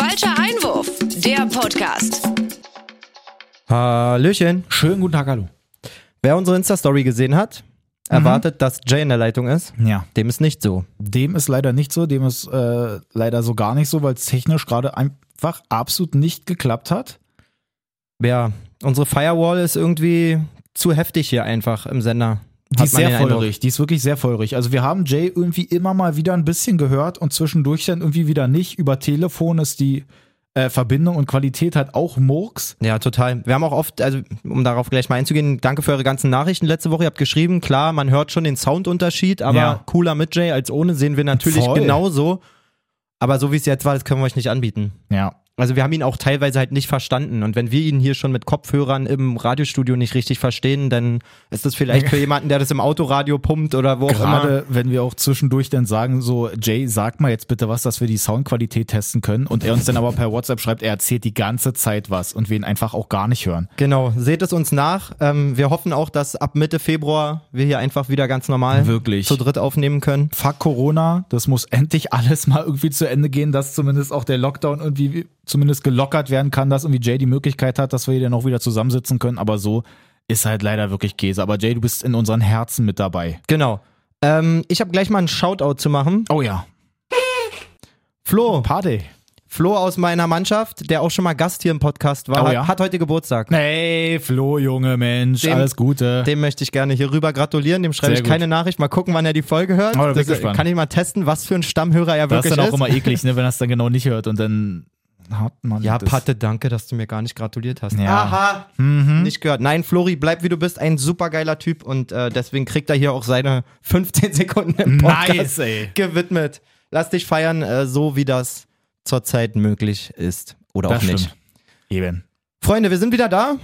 Falscher Einwurf, der Podcast. Hallöchen. Schönen guten Tag, hallo. Wer unsere Insta-Story gesehen hat, erwartet, dass Jay in der Leitung ist. Ja. Dem ist nicht so. Dem ist leider nicht so, dem ist äh, leider so gar nicht so, weil es technisch gerade einfach absolut nicht geklappt hat. Ja, unsere Firewall ist irgendwie zu heftig hier einfach im Sender. Die ist sehr Eindruck. feurig, die ist wirklich sehr feurig. Also wir haben Jay irgendwie immer mal wieder ein bisschen gehört und zwischendurch dann irgendwie wieder nicht. Über Telefon ist die äh, Verbindung und Qualität halt auch Murks. Ja, total. Wir haben auch oft, also um darauf gleich mal einzugehen, danke für eure ganzen Nachrichten letzte Woche. Ihr habt geschrieben, klar, man hört schon den Soundunterschied, aber Ja. cooler mit Jay als ohne sehen wir natürlich Voll. genauso. Aber so wie es jetzt war, das können wir euch nicht anbieten. Ja. Also wir haben ihn auch teilweise halt nicht verstanden. Und wenn wir ihn hier schon mit Kopfhörern im Radiostudio nicht richtig verstehen, dann ist das vielleicht für jemanden, der das im Autoradio pumpt oder wo auch immer. Gerade wenn wir auch zwischendurch dann sagen, so, Jay, sag mal jetzt bitte was, dass wir die Soundqualität testen können. Und er uns dann aber per WhatsApp schreibt, er erzählt die ganze Zeit was und wir ihn einfach auch gar nicht hören. Genau, seht es uns nach. Ähm, wir hoffen auch, dass ab Mitte Februar wir hier einfach wieder ganz normal Wirklich. zu dritt aufnehmen können. Fuck Corona, das muss endlich alles mal irgendwie zu Ende gehen, dass zumindest auch der Lockdown irgendwie zumindest gelockert werden kann, dass irgendwie Jay die Möglichkeit hat, dass wir hier dann auch wieder zusammensitzen können. Aber so ist halt leider wirklich Käse. Aber Jay, du bist in unseren Herzen mit dabei. Genau. Ähm, ich habe gleich mal einen Shoutout zu machen. Oh ja. Flo, Party. Flo aus meiner Mannschaft, der auch schon mal Gast hier im Podcast war, Oh ja? hat heute Geburtstag. Hey, Flo, Junge Mensch, Dem- alles Gute. Dem möchte ich gerne hier rüber gratulieren. Dem schreibe Sehr ich gut. keine Nachricht. Mal gucken, wann er die Folge hört. Oh, da das, kann ich mal testen, was für ein Stammhörer er das wirklich ist dann auch ist. immer eklig, ne, wenn er es dann genau nicht hört und dann hat man ja, das. Patte, danke, dass du mir gar nicht gratuliert hast. Ja. Aha, Mhm. nicht gehört. Nein, Flori, bleib wie du bist. Ein supergeiler Typ und äh, deswegen kriegt er hier auch seine 15 Sekunden im Podcast Nice, ey. gewidmet. Lass dich feiern, äh, so wie das zurzeit möglich ist. Oder Das auch nicht. stimmt. Eben. Freunde, wir sind wieder da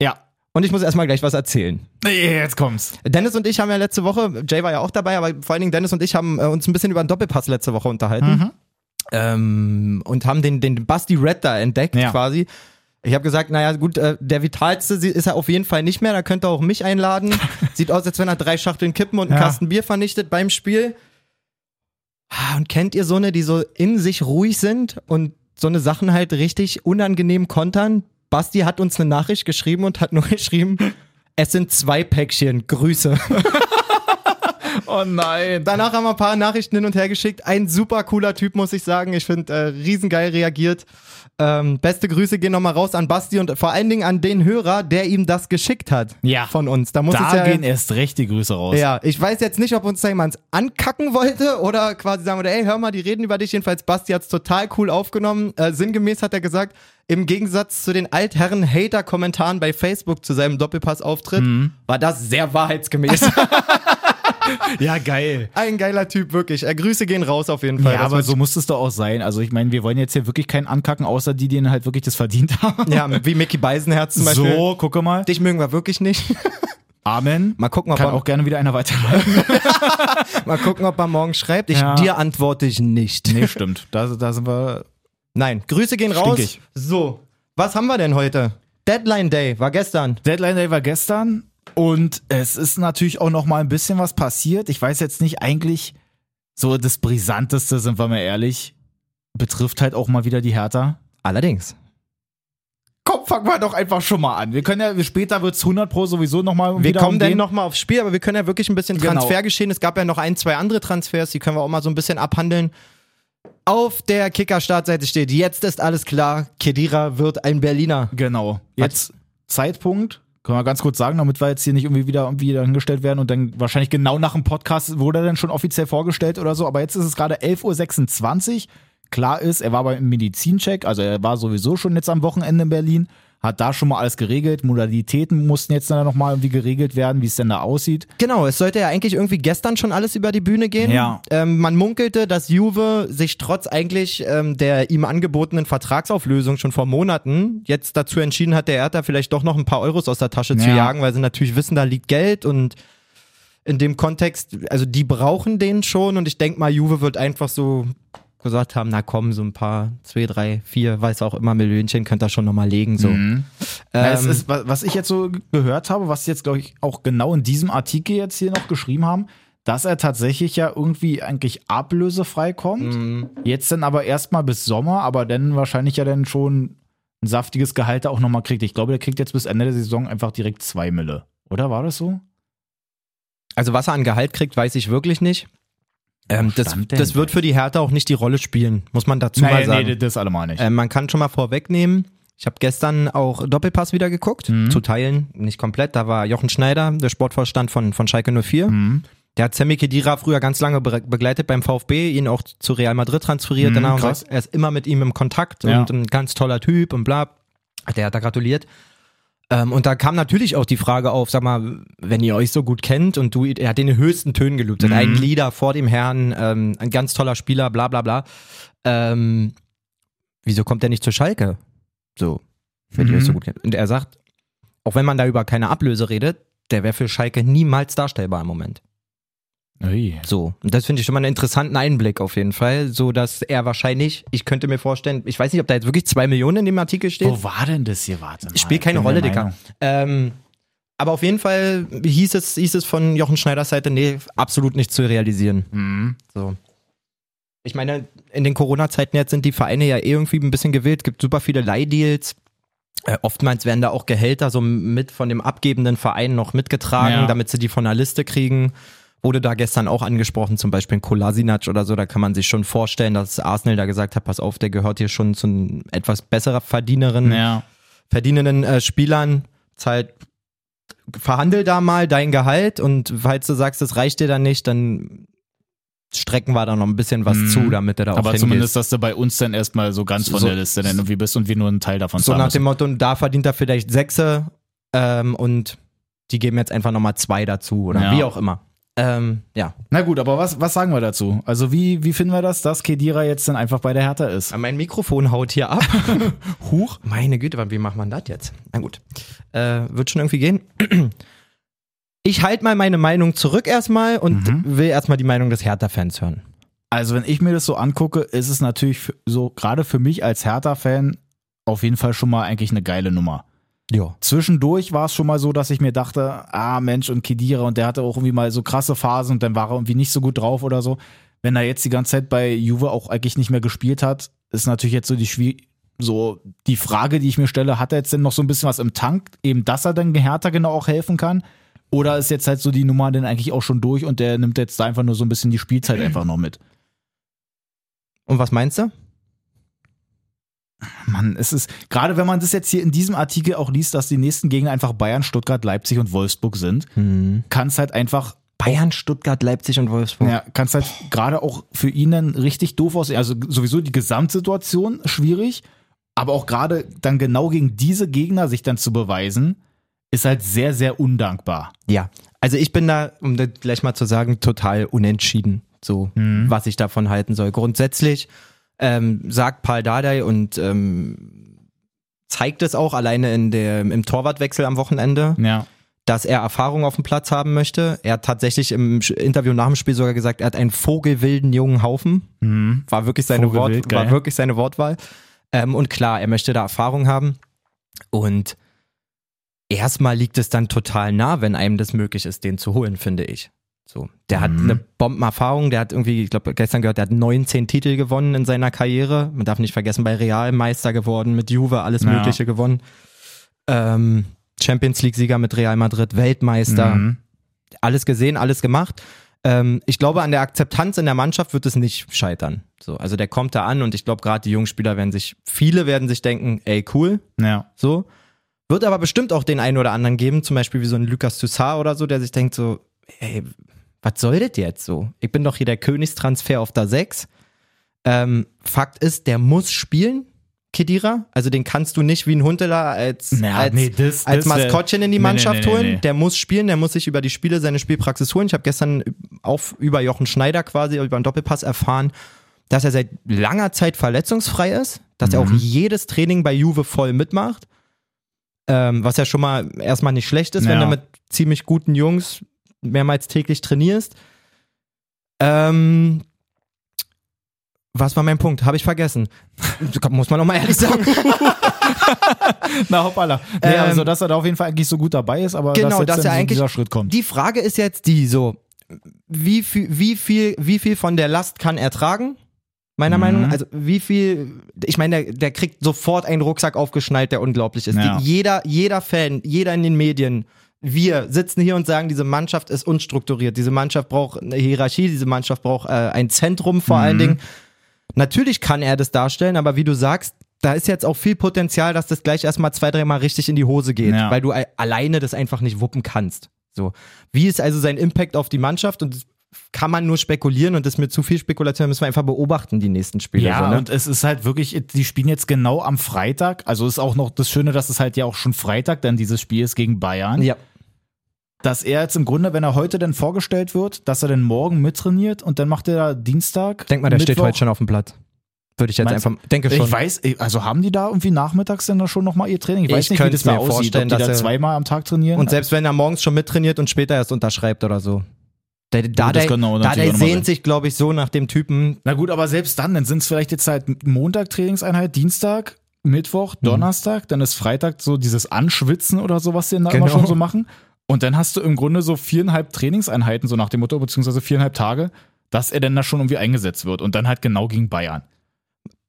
Ja. und ich muss erstmal gleich was erzählen. Jetzt kommt's. Dennis und ich haben ja letzte Woche, Jay war ja auch dabei, aber vor allen Dingen Dennis und ich haben äh, uns ein bisschen über den Doppelpass letzte Woche unterhalten. Mhm. Ähm, und haben den, den Basti Red da entdeckt Ja. quasi. Ich habe gesagt, naja gut, äh, der vitalste ist er auf jeden Fall nicht mehr, da könnt ihr auch mich einladen. Sieht aus, als wenn er drei Schachteln Kippen und einen Ja. Kasten Bier vernichtet beim Spiel. Ah, Und kennt ihr so eine, die so in sich ruhig sind und so eine Sachen halt richtig unangenehm kontern? Basti hat uns eine Nachricht geschrieben und hat nur geschrieben, es sind zwei Päckchen, Grüße. Oh nein. Danach haben wir ein paar Nachrichten hin und her geschickt. Ein super cooler Typ, muss ich sagen. Ich finde, äh, riesengeil reagiert. Ähm, beste Grüße gehen nochmal raus an Basti und vor allen Dingen an den Hörer, der ihm das geschickt hat. Ja. Von uns. Da muss es Da ja. gehen erst recht die Grüße raus. ja, ich weiß jetzt nicht, ob uns da jemand ankacken wollte oder quasi sagen würde, ey, hör mal, die reden über dich. Jedenfalls, Basti hat's total cool aufgenommen. Äh, sinngemäß hat er gesagt, im Gegensatz zu den altherren Hater-Kommentaren bei Facebook zu seinem Doppelpass-Auftritt, Mhm. war das sehr wahrheitsgemäß. Ja, geil. Ein geiler Typ, wirklich. Äh, Grüße gehen raus auf jeden Fall. Ja, Das aber so muss es doch auch sein. Also ich meine, wir wollen jetzt hier wirklich keinen ankacken, außer die, die halt wirklich das verdient haben. Ja, wie Mickey Beisenherz zum Beispiel. So, gucke mal. Dich mögen wir wirklich nicht. Amen. Mal gucken, ob Kann er, auch gerne wieder einer weiterleiten. mal gucken, ob er morgen schreibt. Ich, Ja. Dir antworte ich nicht. nee, stimmt. Da, da sind wir. Nein, Grüße gehen raus. Stinkig. So, was haben wir denn heute? Deadline Day war gestern. Deadline Day war gestern und es ist natürlich auch noch mal ein bisschen was passiert. Ich weiß jetzt nicht eigentlich so das brisanteste, sind wir mal ehrlich, betrifft halt auch mal wieder die Hertha. Allerdings. Komm, fangen wir doch einfach schon mal an. Wir können ja, später wird's 100 pro sowieso noch mal Wir kommen dann umgehen. nochmal aufs Spiel, aber wir können ja wirklich ein bisschen Genau. Transfergeschehen. Es gab ja noch ein, zwei andere Transfers, die können wir auch mal so ein bisschen abhandeln. Auf der Kicker-Startseite steht, jetzt ist alles klar, Kedira wird ein Berliner. Genau. Jetzt Zeitpunkt, können wir ganz kurz sagen, damit wir jetzt hier nicht irgendwie wieder irgendwie hingestellt werden und dann wahrscheinlich genau nach dem Podcast wurde er dann schon offiziell vorgestellt oder so. Aber jetzt ist es gerade 11.26 Uhr. Klar ist, er war beim Medizincheck, also er war sowieso schon jetzt am Wochenende in Berlin, hat da schon mal alles geregelt. Modalitäten mussten jetzt dann nochmal irgendwie geregelt werden, wie es denn da aussieht. Genau, es sollte ja eigentlich irgendwie gestern schon alles über die Bühne gehen. Ja. Ähm, man munkelte, dass Juve sich trotz eigentlich ähm, der ihm angebotenen Vertragsauflösung schon vor Monaten jetzt dazu entschieden hat, der Hertha vielleicht doch noch ein paar Euros aus der Tasche zu Ja. jagen, weil sie natürlich wissen, da liegt Geld und in dem Kontext, also die brauchen den schon und ich denke mal, Juve wird einfach so gesagt haben, na komm, so ein paar, zwei, drei, vier, weiß auch immer, Millionchen könnt ihr schon nochmal legen, so. Mhm. Na, es Ähm, ist, wa- was ich jetzt so gehört habe, was jetzt, glaube ich, auch genau in diesem Artikel jetzt hier noch geschrieben haben, dass er tatsächlich ja irgendwie eigentlich ablösefrei kommt. Mhm. Jetzt dann aber erstmal bis Sommer, aber dann wahrscheinlich ja dann schon ein saftiges Gehalt auch nochmal kriegt. Ich glaube, der kriegt jetzt bis Ende der Saison einfach direkt zwei Mille. Oder war das so? Also was er an Gehalt kriegt, weiß ich wirklich nicht. Ähm, das, das wird für die Hertha auch nicht die Rolle spielen, muss man dazu mal nee, sagen. nee, das allemal nicht. Ähm, man kann schon mal vorwegnehmen, ich habe gestern auch Doppelpass wieder geguckt, Mhm. zu Teilen, nicht komplett. Da war Jochen Schneider, der Sportvorstand von, von Schalke 04. Mhm. Der hat Sammy Kedira früher ganz lange be begleitet beim VfB, ihn auch zu Real Madrid transferiert. Mhm, danach krass. er ist immer mit ihm im Kontakt Ja. und ein ganz toller Typ und bla. Der hat da gratuliert. Ähm, und da kam natürlich auch die Frage auf, sag mal, wenn ihr euch so gut kennt und du, er hat in den höchsten Tönen gelobt, Mhm. ein Leader vor dem Herrn, ähm, ein ganz toller Spieler, bla bla bla. Ähm, wieso kommt er nicht zur Schalke? So, wenn ihr Mhm. euch so gut kennt. Und er sagt, auch wenn man da über keine Ablöse redet, der wäre für Schalke niemals darstellbar im Moment. Ui. So, und das finde ich schon mal einen interessanten Einblick auf jeden Fall, so dass er wahrscheinlich, ich könnte mir vorstellen, ich weiß nicht, ob da jetzt wirklich zwei Millionen in dem Artikel steht. Wo war denn das hier? Warte mal. Spielt keine Rolle, Dicker. Ähm, aber auf jeden Fall hieß es, hieß es von Jochen Schneiders Seite, nee, absolut nicht zu realisieren. Mhm. So. Ich meine, in den Corona-Zeiten jetzt sind die Vereine ja eh irgendwie ein bisschen gewillt, gibt super viele Leihdeals. Äh, oftmals werden da auch Gehälter so mit von dem abgebenden Verein noch mitgetragen, Ja. damit sie die von der Liste kriegen. Wurde da gestern auch angesprochen, zum Beispiel Kolasinac oder so, da kann man sich schon vorstellen, dass Arsenal da gesagt hat, pass auf, der gehört hier schon zu einem etwas besserer Verdienerin, Ja. verdienenden äh, Spielern. Zahlt, verhandel da mal dein Gehalt und falls du sagst, das reicht dir dann nicht, dann strecken wir da noch ein bisschen was Mhm. zu, damit du da auch Aber hingehst. zumindest, dass du bei uns dann erstmal so ganz von So- der Liste dann irgendwie bist und wir nur ein Teil davon so nach müssen. dem Motto, da verdient er vielleicht Sechse ähm, und die geben jetzt einfach nochmal zwei dazu oder Ja. wie auch immer. Ähm, ja. Na gut, aber was, was sagen wir dazu? Also wie, wie finden wir das, dass Kedira jetzt dann einfach bei der Hertha ist? Mein Mikrofon haut hier ab. Huch. Meine Güte, wie macht man das jetzt? Na gut. Äh, wird schon irgendwie gehen. Ich halte mal meine Meinung zurück erstmal und Mhm. will erstmal die Meinung des Hertha-Fans hören. Also wenn ich mir das so angucke, ist es natürlich so, gerade für mich als Hertha-Fan, auf jeden Fall schon mal eigentlich eine geile Nummer. Ja. Zwischendurch war es schon mal so, dass ich mir dachte, ah Mensch und Kedira und der hatte auch irgendwie mal so krasse Phasen und dann war er irgendwie nicht so gut drauf oder so. Wenn er jetzt die ganze Zeit bei Juve auch eigentlich nicht mehr gespielt hat, ist natürlich jetzt so die Schwie so die Frage, die ich mir stelle, hat er jetzt denn noch so ein bisschen was im Tank, eben dass er dann Hertha genau auch helfen kann? Oder ist jetzt halt so die Nummer denn eigentlich auch schon durch und der nimmt jetzt da einfach nur so ein bisschen die Spielzeit einfach noch mit? Und was meinst du? Mann, es ist, gerade wenn man das jetzt hier in diesem Artikel auch liest, dass die nächsten Gegner einfach Bayern, Stuttgart, Leipzig und Wolfsburg sind, kann es halt einfach Bayern, Stuttgart, Leipzig und Wolfsburg. Ja, kann es halt gerade auch für ihn dann richtig doof aussehen. Also sowieso die Gesamtsituation schwierig, aber auch gerade dann genau gegen diese Gegner sich dann zu beweisen, ist halt sehr, sehr undankbar. Ja, also ich bin da, um das gleich mal zu sagen, total unentschieden, so was ich davon halten soll. Grundsätzlich ähm, sagt Paul Dardai und ähm, zeigt es auch alleine in der, im Torwartwechsel am Wochenende, Ja. dass er Erfahrung auf dem Platz haben möchte. Er hat tatsächlich im Interview nach dem Spiel sogar gesagt, er hat einen vogelwilden jungen Haufen. Mhm. War wirklich seine, Vogelwild, Wort, war wirklich seine Wortwahl. Ähm, und klar, er möchte da Erfahrung haben. Und erstmal liegt es dann total nah, wenn einem das möglich ist, den zu holen, finde ich. So, der hat Mhm. eine Bombenerfahrung, der hat irgendwie, ich glaube, gestern gehört, der hat 19 Titel gewonnen in seiner Karriere. Man darf nicht vergessen, bei Real Meister geworden, mit Juve alles Ja. Mögliche gewonnen. Ähm, Champions League-Sieger mit Real Madrid, Weltmeister Mhm. alles gesehen, alles gemacht. Ähm, ich glaube, an der Akzeptanz in der Mannschaft wird es nicht scheitern. So, also der kommt da an und ich glaube, gerade die jungen Spieler werden sich, viele werden sich denken, ey, cool, Ja. so. Wird aber bestimmt auch den einen oder anderen geben, zum Beispiel wie so ein Lucas Toussaint oder so, der sich denkt so, ey, was soll das jetzt so? Ich bin doch hier der Königstransfer auf der 6. Ähm, Fakt ist, der muss spielen, Kedira. Also den kannst du nicht wie ein Huntela als, Ja, als, nee, das- als das Maskottchen in die Mannschaft nee, nee, holen. Der muss spielen, der muss sich über die Spiele seine Spielpraxis holen. Ich habe gestern auch über Jochen Schneider quasi, über einen Doppelpass erfahren, dass er seit langer Zeit verletzungsfrei ist, dass er auch Mhm. jedes Training bei Juve voll mitmacht. Ähm, was ja schon mal erstmal nicht schlecht ist, wenn Ja. du mit ziemlich guten Jungs mehrmals täglich trainierst. Ähm, was war mein Punkt? Habe ich vergessen. Muss man nochmal ehrlich sagen. Na hoppala. Nee, Ähm, also, dass er da auf jeden Fall eigentlich so gut dabei ist, aber Genau, dass jetzt dass er eigentlich- dieser Schritt kommt. Die Frage ist jetzt die so, wie viel, wie viel, wie viel von der Last kann er tragen? Meiner Mhm. Meinung nach, also wie viel, ich meine, der, der kriegt sofort einen Rucksack aufgeschnallt, der unglaublich ist. Ja. Die, jeder, jeder Fan, jeder in den Medien, wir sitzen hier und sagen, diese Mannschaft ist unstrukturiert, diese Mannschaft braucht eine Hierarchie, diese Mannschaft braucht äh, ein Zentrum vor allen Mhm. Dingen. Natürlich kann er das darstellen, aber wie du sagst, da ist jetzt auch viel Potenzial, dass das gleich erstmal zwei, dreimal richtig in die Hose geht, Ja. weil du alleine das einfach nicht wuppen kannst. So. Wie ist also sein Impact auf die Mannschaft? Und kann man nur spekulieren und das ist mir zu viel Spekulation, müssen wir einfach beobachten, die nächsten Spiele. Ja, so, ne? und es ist halt wirklich, die spielen jetzt genau am Freitag. Also ist auch noch das Schöne, dass es halt ja auch schon Freitag dann dieses Spiel ist gegen Bayern. ja. Dass er jetzt im Grunde, wenn er heute dann vorgestellt wird, dass er dann morgen mittrainiert und dann macht er da Dienstag. Denk mal, der steht Mittwoch- heute schon auf dem Platz. Würde ich jetzt Meinst einfach, denke schon. Ich weiß, also haben die da irgendwie nachmittags dann da schon nochmal ihr Training? Ich weiß Ich nicht, wie das da mir aussieht, ob vorstellen, die da dass er- zweimal am Tag trainieren. Und selbst wenn er morgens schon mittrainiert und später erst unterschreibt oder so. Da das da noch mal sehnt sich, glaube ich, so nach dem Typen. Na gut, aber selbst dann, dann sind es vielleicht jetzt halt Montag Trainingseinheit, Dienstag, Mittwoch, Mhm. Donnerstag, dann ist Freitag so dieses Anschwitzen oder so, was sie dann da immer Genau. schon so machen. Und dann hast du im Grunde so viereinhalb Trainingseinheiten, so nach dem Motto, beziehungsweise viereinhalb Tage, dass er dann da schon irgendwie eingesetzt wird und dann halt genau gegen Bayern.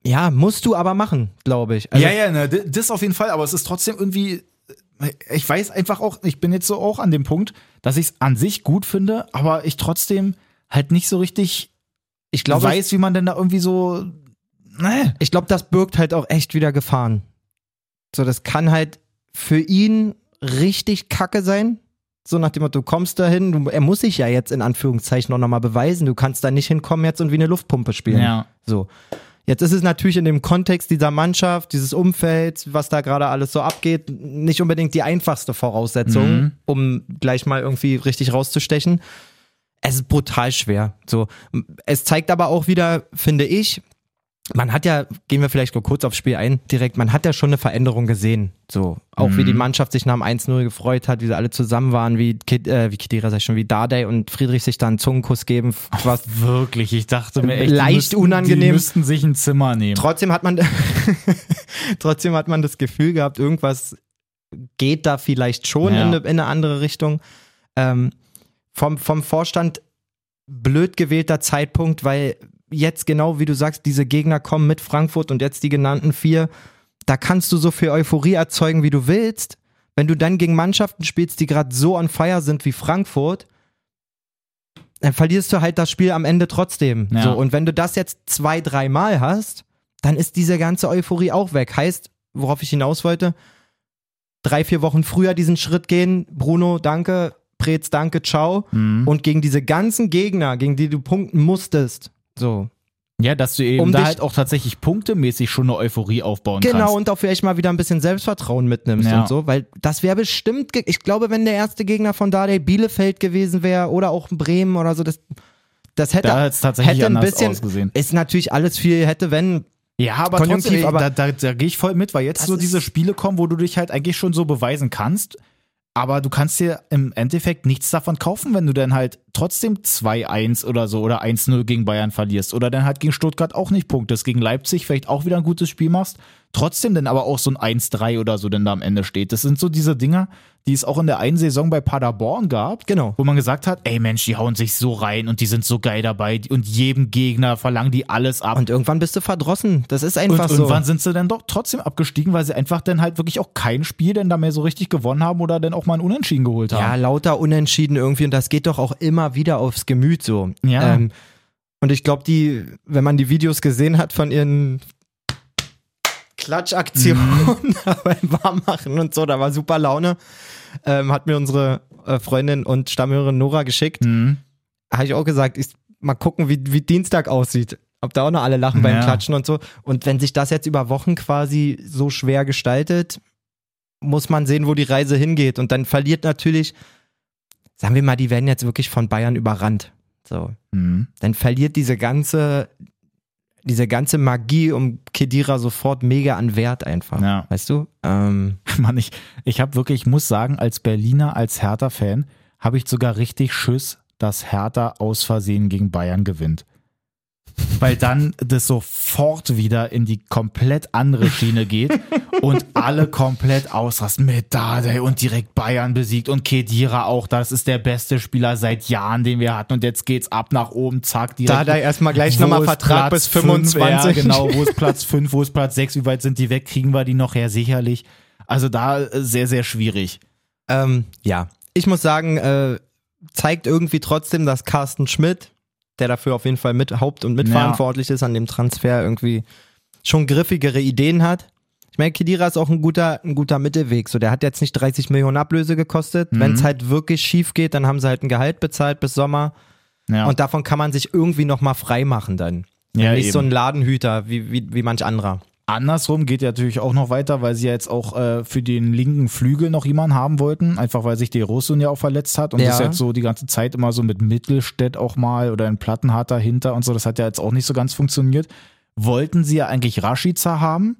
Ja, musst du aber machen, glaube ich. Also, ja, ja, ne, das auf jeden Fall, aber es ist trotzdem irgendwie, ich weiß einfach auch, ich bin jetzt so auch an dem Punkt, dass ich es an sich gut finde, aber ich trotzdem halt nicht so richtig ich glaube, weiß, wie man denn da irgendwie so, ne. ich glaube, das birgt halt auch echt wieder Gefahren. So, das kann halt für ihn richtig kacke sein. So nach dem Motto, du kommst dahin, du, er muss sich ja jetzt in Anführungszeichen noch mal beweisen. Du kannst da nicht hinkommen jetzt und wie eine Luftpumpe spielen. Ja. So. Jetzt ist es natürlich in dem Kontext dieser Mannschaft, dieses Umfelds, was da gerade alles so abgeht, nicht unbedingt die einfachste Voraussetzung, Mhm. um gleich mal irgendwie richtig rauszustechen. Es ist brutal schwer. So. Es zeigt aber auch wieder, finde ich, man hat ja, gehen wir vielleicht nur kurz aufs Spiel ein, direkt, man hat ja schon eine Veränderung gesehen. So. Auch wie die Mannschaft sich nach dem 1-0 gefreut hat, wie sie alle zusammen waren, wie, Kid, äh, wie Kedira sag ich schon, wie Dardai und Friedrich sich da einen Zungenkuss geben, was Wirklich, ich dachte mir echt, die Leicht müssten, unangenehm. Die müssten sich ein Zimmer nehmen. Trotzdem hat man, trotzdem hat man das Gefühl gehabt, irgendwas geht da vielleicht schon Ja. in, eine, in eine andere Richtung. Ähm, vom, vom Vorstand blöd gewählter Zeitpunkt, weil jetzt genau wie du sagst, diese Gegner kommen mit Frankfurt und jetzt die genannten vier, da kannst du so viel Euphorie erzeugen, wie du willst. Wenn du dann gegen Mannschaften spielst, die gerade so on fire sind wie Frankfurt, dann verlierst du halt das Spiel am Ende trotzdem. Ja. So, und wenn du das jetzt zwei, dreimal hast, dann ist diese ganze Euphorie auch weg. Heißt, worauf ich hinaus wollte, drei, vier Wochen früher diesen Schritt gehen, Bruno, danke, Preetz, danke, ciao. Mhm. Und gegen diese ganzen Gegner, gegen die du punkten musstest, so. Ja, dass du eben Um da halt auch tatsächlich punktemäßig schon eine Euphorie aufbauen Genau, kannst. und auch vielleicht mal wieder ein bisschen Selbstvertrauen mitnimmst Ja. und so, weil das wäre bestimmt, ich glaube, wenn der erste Gegner von Dardai Bielefeld gewesen wäre oder auch Bremen oder so, das, das hätte, Da tatsächlich hätte ein bisschen, ausgesehen. ist natürlich alles viel, hätte, wenn, Ja, aber Konjunktiv, trotzdem, aber- da, da, da gehe ich voll mit, weil jetzt so diese Spiele kommen, wo du dich halt eigentlich schon so beweisen kannst. Aber du kannst dir im Endeffekt nichts davon kaufen, wenn du dann halt trotzdem 2-1 oder so oder 1-0 gegen Bayern verlierst oder dann halt gegen Stuttgart auch nicht punktest, gegen Leipzig vielleicht auch wieder ein gutes Spiel machst, trotzdem dann aber auch so ein 1-3 oder so dann da am Ende steht. Das sind so diese Dinger, die es auch in der einen Saison bei Paderborn gab, Genau. wo man gesagt hat, ey Mensch, die hauen sich so rein und die sind so geil dabei und jedem Gegner verlangen die alles ab. und irgendwann bist du verdrossen. Das ist Und einfach so. irgendwann sind sie dann doch trotzdem abgestiegen, weil sie einfach dann halt wirklich auch kein Spiel denn da mehr so richtig gewonnen haben oder dann auch mal ein Unentschieden geholt Ja, haben. lauter Unentschieden irgendwie und das geht doch auch immer wieder aufs Gemüt so. Ja. Ähm, und ich glaube, die, wenn man die Videos gesehen hat von ihren Klatschaktionen Mhm. beim Warmmachen und so, da war super Laune. Ähm, hat mir unsere äh, Freundin und Stammhörerin Nora geschickt. Mhm. Habe ich auch gesagt, ich, mal gucken, wie, wie Dienstag aussieht. Ob da auch noch alle lachen beim Ja. Klatschen und so. Und wenn sich das jetzt über Wochen quasi so schwer gestaltet, muss man sehen, wo die Reise hingeht. Und dann verliert natürlich, sagen wir mal, die werden jetzt wirklich von Bayern überrannt. So. Mhm. Dann verliert diese ganze, diese ganze Magie um Kedira sofort mega an Wert einfach. Ja. Weißt du? Ähm, Mann, ich, ich habe wirklich, ich muss sagen, als Berliner, als Hertha-Fan, habe ich sogar richtig Schiss, dass Hertha aus Versehen gegen Bayern gewinnt. weil dann das sofort wieder in die komplett andere Schiene geht und alle komplett ausrasten mit Dardai und direkt Bayern besiegt und Kedira auch. Das ist der beste Spieler seit Jahren, den wir hatten und jetzt geht's ab nach oben, zack, direkt. Dardai erstmal gleich nochmal Vertrag Platz bis 25. Fünf? Ja, genau, wo ist Platz 5, wo ist Platz 6, wie weit sind die weg, kriegen wir die noch her, sicherlich. Also da äh, sehr, sehr schwierig. Ähm, ja, ich muss sagen, äh, zeigt irgendwie trotzdem, dass Carsten Schmidt, der dafür auf jeden Fall mit Haupt- und mitverantwortlich ist an dem Transfer, irgendwie schon griffigere Ideen hat. Ich meine, Kedira ist auch ein guter, ein guter Mittelweg. So, der hat jetzt nicht 30 Millionen Ablöse gekostet. Mhm. Wenn es halt wirklich schief geht, dann haben sie halt ein Gehalt bezahlt bis Sommer. Ja. Und davon kann man sich irgendwie nochmal frei machen dann. Ja, nicht so eben. ein Ladenhüter wie, wie, wie manch anderer. Andersrum geht ja natürlich auch noch weiter, weil sie ja jetzt auch äh, für den linken Flügel noch jemanden haben wollten, einfach weil sich der Rosun ja auch verletzt hat und Ja. das jetzt so die ganze Zeit immer so mit Mittelstädt auch mal oder in Plattenhardt dahinter und so, das hat ja jetzt auch nicht so ganz funktioniert. Wollten sie ja eigentlich Rashica haben.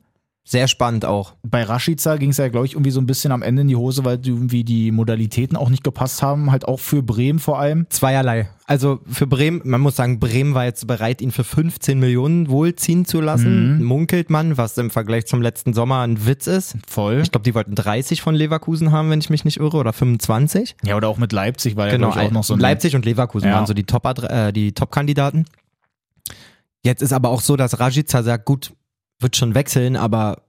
Sehr spannend auch. Bei Rashica ging es ja, glaube ich, irgendwie so ein bisschen am Ende in die Hose, weil die irgendwie die Modalitäten auch nicht gepasst haben, halt auch für Bremen vor allem. Zweierlei. Also für Bremen, man muss sagen, Bremen war jetzt bereit, ihn für 15 Millionen wohl ziehen zu lassen. Munkelt man, was im Vergleich zum letzten Sommer ein Witz ist. Voll. Ich glaube, die wollten 30 von Leverkusen haben, wenn ich mich nicht irre, oder 25. Ja, oder auch mit Leipzig war ja, Genau, glaub ich, auch noch so ein Leipzig und Leverkusen Ja. waren so die Top äh, die Top-Kandidaten. Jetzt ist aber auch so, dass Rajica sagt, gut, wird schon wechseln, aber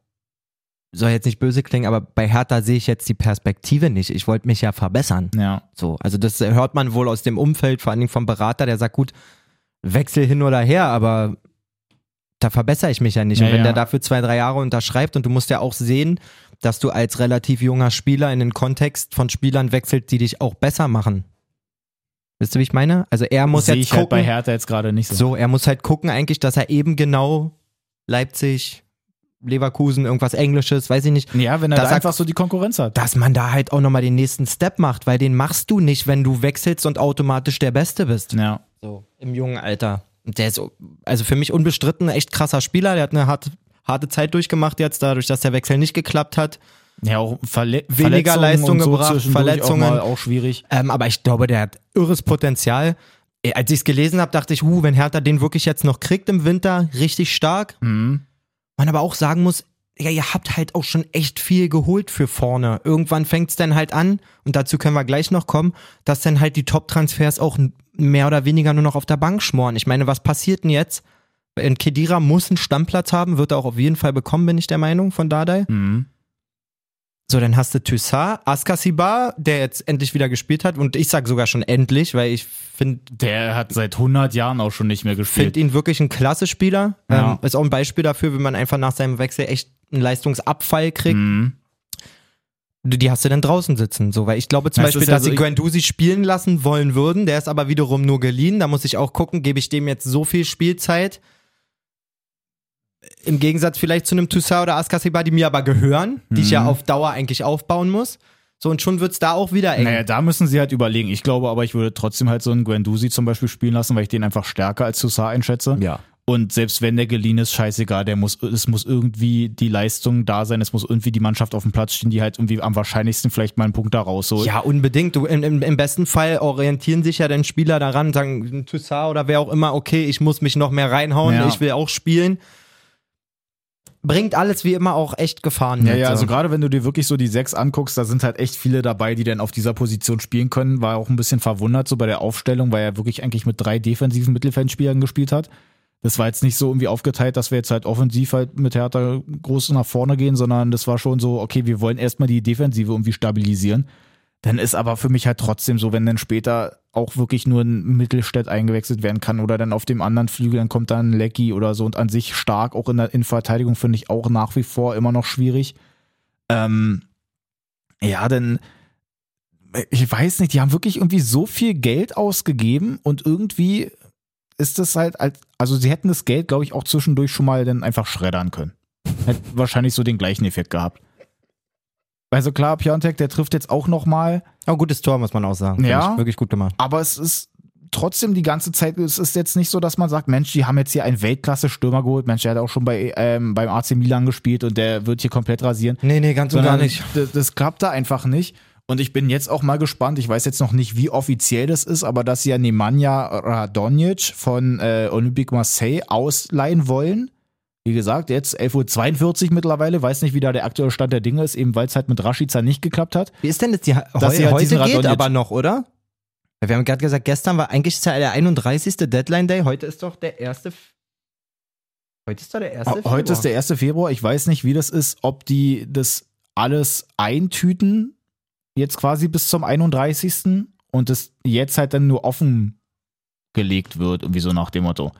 soll jetzt nicht böse klingen, aber bei Hertha sehe ich jetzt die Perspektive nicht. Ich wollte mich ja verbessern. Ja. So, also das hört man wohl aus dem Umfeld, vor allen Dingen vom Berater, der sagt, gut, Wechsel hin oder her, aber da verbessere ich mich ja nicht. Ja, und wenn ja. der dafür zwei, drei Jahre unterschreibt und du musst ja auch sehen, dass du als relativ junger Spieler in den Kontext von Spielern wechselt, die dich auch besser machen. Wisst ihr, wie ich meine? Also er muss Sehe jetzt ich halt gucken, bei Hertha jetzt gerade nicht so. so, er muss halt gucken eigentlich, dass er eben genau Leipzig, Leverkusen, irgendwas Englisches, weiß ich nicht, Ja, wenn er da einfach so die Konkurrenz hat. dass man da halt auch nochmal den nächsten Step macht, weil den machst du nicht, wenn du wechselst und automatisch der Beste bist. Ja. So, im jungen Alter. Und der ist also für mich unbestritten ein echt krasser Spieler. Der hat eine harte, harte Zeit durchgemacht jetzt, dadurch, dass der Wechsel nicht geklappt hat. Ja, auch Verle Weniger Leistung so gebracht, Verletzungen. Auch, mal, auch schwierig. Ähm, aber ich glaube, der hat irres Potenzial. Äh, Als ich es gelesen habe, dachte ich, huh, wenn Hertha den wirklich jetzt noch kriegt im Winter, richtig stark. Mhm. Man aber auch sagen muss, ja, ihr habt halt auch schon echt viel geholt für vorne. Irgendwann fängt es dann halt an, und dazu können wir gleich noch kommen, dass dann halt die Top-Transfers auch mehr oder weniger nur noch auf der Bank schmoren. Ich meine, was passiert denn jetzt? Ein Kedira muss einen Stammplatz haben, wird er auch auf jeden Fall bekommen, bin ich der Meinung, von Dardai. Mhm. So, dann hast du Toussaint, Askasibar, der jetzt endlich wieder gespielt hat. Und ich sag sogar schon endlich, weil ich finde Der hat seit 100 Jahren auch schon nicht mehr gespielt. finde ihn wirklich ein klasse Spieler. Ja. Ähm, ist auch ein Beispiel dafür, wie man einfach nach seinem Wechsel echt einen Leistungsabfall kriegt. Mhm. Die hast du dann draußen sitzen. So, weil ich glaube zum Das Beispiel, ja dass so- sie Guendouzi spielen lassen wollen würden. Der ist aber wiederum nur geliehen. Da muss ich auch gucken, gebe ich dem jetzt so viel Spielzeit? Im Gegensatz vielleicht zu einem Toussaint oder Askasibar, die mir aber gehören, die ich ja Mhm. auf Dauer eigentlich aufbauen muss. So, und schon wird's da auch wieder eng. Naja, da müssen sie halt überlegen. Ich glaube aber, ich würde trotzdem halt so einen Guendouzi zum Beispiel spielen lassen, weil ich den einfach stärker als Toussaint einschätze. Ja. Und selbst wenn der geliehen ist, scheißegal, der muss, es muss irgendwie die Leistung da sein, es muss irgendwie die Mannschaft auf dem Platz stehen, die halt irgendwie am wahrscheinlichsten vielleicht mal einen Punkt da rausholt. Ja, unbedingt. Du, im, im, Im besten Fall orientieren sich ja dann Spieler daran, sagen ein Toussaint oder wer auch immer, okay, ich muss mich noch mehr reinhauen, Ja. ich will auch spielen. Bringt alles wie immer auch echt Gefahren. Ja, mit, ja, so. also gerade wenn du dir wirklich so die sechs anguckst, da sind halt echt viele dabei, die dann auf dieser Position spielen können. War auch ein bisschen verwundert so bei der Aufstellung, weil er wirklich eigentlich mit drei defensiven Mittelfeldspielern gespielt hat. Das war jetzt nicht so irgendwie aufgeteilt, dass wir jetzt halt offensiv halt mit Hertha groß nach vorne gehen, sondern das war schon so, okay, wir wollen erstmal die Defensive irgendwie stabilisieren. Dann ist aber für mich halt trotzdem so, wenn dann später auch wirklich nur ein Mittelstädt eingewechselt werden kann oder dann auf dem anderen Flügel, dann kommt dann Lecky oder so und an sich stark, auch in der in Verteidigung finde ich auch nach wie vor immer noch schwierig. Ähm, ja, denn ich weiß nicht, die haben wirklich irgendwie so viel Geld ausgegeben und irgendwie ist das halt, als- also sie hätten das Geld, glaube ich, auch zwischendurch schon mal dann einfach schreddern können. Hätte wahrscheinlich so den gleichen Effekt gehabt. Also klar, Piontek, der trifft jetzt auch noch mal, Oh, gutes Tor, muss man auch sagen. Ja. ich Wirklich gut gemacht. aber es ist trotzdem die ganze Zeit, es ist jetzt nicht so, dass man sagt, Mensch, die haben jetzt hier einen Weltklasse-Stürmer geholt. Mensch, der hat auch schon bei, ähm, beim AC Milan gespielt und der wird hier komplett rasieren. Nee, nee, ganz und gar nicht. Das, das klappt da einfach nicht. Und ich bin jetzt auch mal gespannt, ich weiß jetzt noch nicht, wie offiziell das ist, aber dass sie ja Nemanja Radonjic von äh, Olympique Marseille ausleihen wollen. Wie gesagt, jetzt 11.42 Uhr mittlerweile, weiß nicht, wie da der aktuelle Stand der Dinge ist, eben weil es halt mit Rashica nicht geklappt hat. Wie ist denn das? Die, heu Dass sie halt heute geht aber noch, oder? Wir haben gerade gesagt, gestern war eigentlich ja der 31. Deadline Day. Heute ist doch der erste. F- Heute ist doch der erste. Heute ist Februar. der 1. Februar. Ich weiß nicht, wie das ist, ob die das alles eintüten, jetzt quasi bis zum 31. und das jetzt halt dann nur offen gelegt wird, irgendwie so nach dem Motto.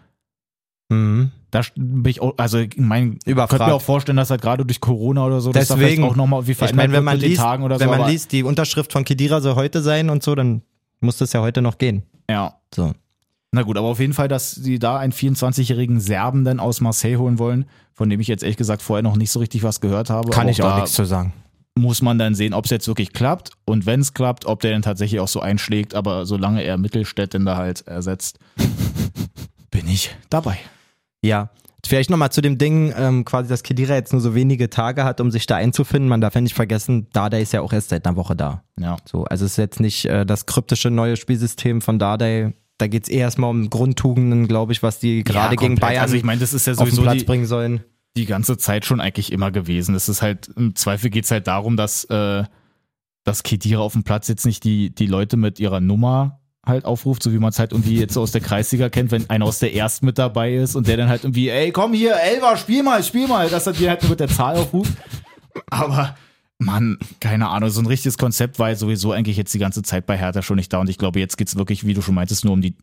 Mhm. Da bin ich auch, also mein, Überfragt. könnte mir auch vorstellen, dass halt gerade durch Corona oder so, dass da Deswegen, vielleicht auch nochmal wie Ich meine, wenn man liest, Tagen oder wenn so. man aber, liest, die Unterschrift von Kedira soll heute sein und so, dann muss das ja heute noch gehen. Ja. So. Na gut, aber auf jeden Fall, dass sie da einen 24-jährigen Serben dann aus Marseille holen wollen, von dem ich jetzt ehrlich gesagt vorher noch nicht so richtig was gehört habe. Kann aber ich auch da nichts zu sagen. muss man dann sehen, ob es jetzt wirklich klappt und wenn es klappt, ob der dann tatsächlich auch so einschlägt, aber solange er Mittelstädt denn da halt ersetzt, bin ich dabei. Ja. Vielleicht nochmal zu dem Ding, ähm, quasi, dass Kedira jetzt nur so wenige Tage hat, um sich da einzufinden. Man darf ja nicht vergessen, Dardai ist ja auch erst seit einer Woche da. Ja. So, also es ist jetzt nicht äh, das kryptische neue Spielsystem von Dardai. Da geht es eher erstmal um Grundtugenden, glaube ich, was die gerade Ja, gegen. Bayern Also ich meine, das ist ja auf den sowieso Platz die, bringen sollen. die ganze Zeit schon eigentlich immer gewesen. Es ist halt, im Zweifel geht es halt darum, dass, äh, dass Kedira auf dem Platz jetzt nicht die, die Leute mit ihrer Nummer halt aufruft, so wie man es halt irgendwie jetzt so aus der Kreisliga kennt, wenn einer aus der ersten mit dabei ist und der dann halt irgendwie, ey, komm hier, Elva, spiel mal, spiel mal, dass er dir halt mit der Zahl aufruft. Aber, Mann, keine Ahnung, so ein richtiges Konzept war ja sowieso eigentlich jetzt die ganze Zeit bei Hertha schon nicht da und ich glaube, jetzt geht's wirklich, wie du schon meintest, nur um die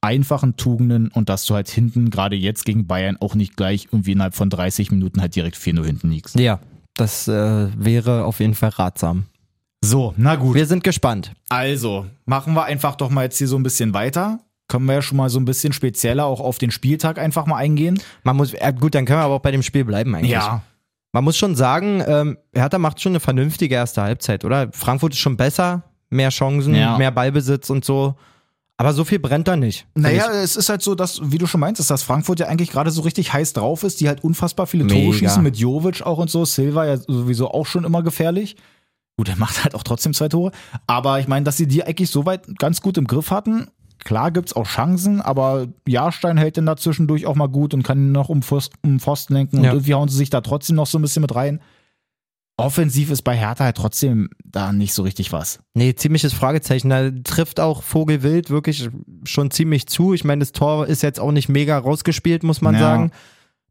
einfachen Tugenden und dass du halt hinten, gerade jetzt gegen Bayern, auch nicht gleich irgendwie innerhalb von 30 Minuten halt direkt 4-0 hinten liegst. Ja, das äh, wäre auf jeden Fall ratsam. So, na gut. Wir sind gespannt. Also, machen wir einfach doch mal jetzt hier so ein bisschen weiter. Können wir ja schon mal so ein bisschen spezieller auch auf den Spieltag einfach mal eingehen. Man muss, äh, gut, dann können wir aber auch bei dem Spiel bleiben eigentlich. Man muss schon sagen, ähm, Hertha macht schon eine vernünftige erste Halbzeit, oder? Frankfurt ist schon besser, mehr Chancen, Ja. mehr Ballbesitz und so. Aber so viel brennt da nicht. Naja, es ist halt so, dass, wie du schon meinst, dass Frankfurt ja eigentlich gerade so richtig heiß drauf ist, die halt unfassbar viele Mega. Tore schießen mit Jovic auch und so. Silva ja sowieso auch schon immer gefährlich. Gut, er macht halt auch trotzdem zwei Tore. Aber ich meine, dass sie die eigentlich soweit ganz gut im Griff hatten. Klar gibt's auch Chancen, aber Jahrstein hält dann dazwischendurch auch mal gut und kann ihn noch um, um Pfosten lenken. Ja. Und irgendwie hauen sie sich da trotzdem noch so ein bisschen mit rein. Offensiv ist bei Hertha halt trotzdem da nicht so richtig was. Nee, ziemliches Fragezeichen. Da trifft auch Vogelwild wirklich schon ziemlich zu. Ich meine, das Tor ist jetzt auch nicht mega rausgespielt, muss man Ja. sagen.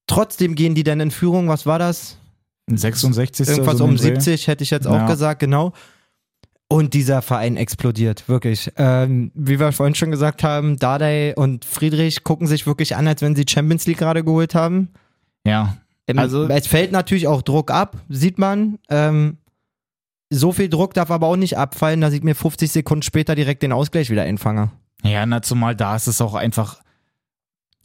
Trotzdem gehen die dann in Führung. Was war das? 66. Irgendwas so um den Dreh. 70, hätte ich jetzt auch Ja. gesagt, genau. Und dieser Verein explodiert, wirklich. Ähm, wie wir vorhin schon gesagt haben, Dardai und Friedrich gucken sich wirklich an, als wenn sie Champions League gerade geholt haben. Ja. Also- es fällt natürlich auch Druck ab, sieht man. Ähm, so viel Druck darf aber auch nicht abfallen, dass ich mir 50 Sekunden später direkt den Ausgleich wieder einfange. Ja, na, zumal da ist es auch einfach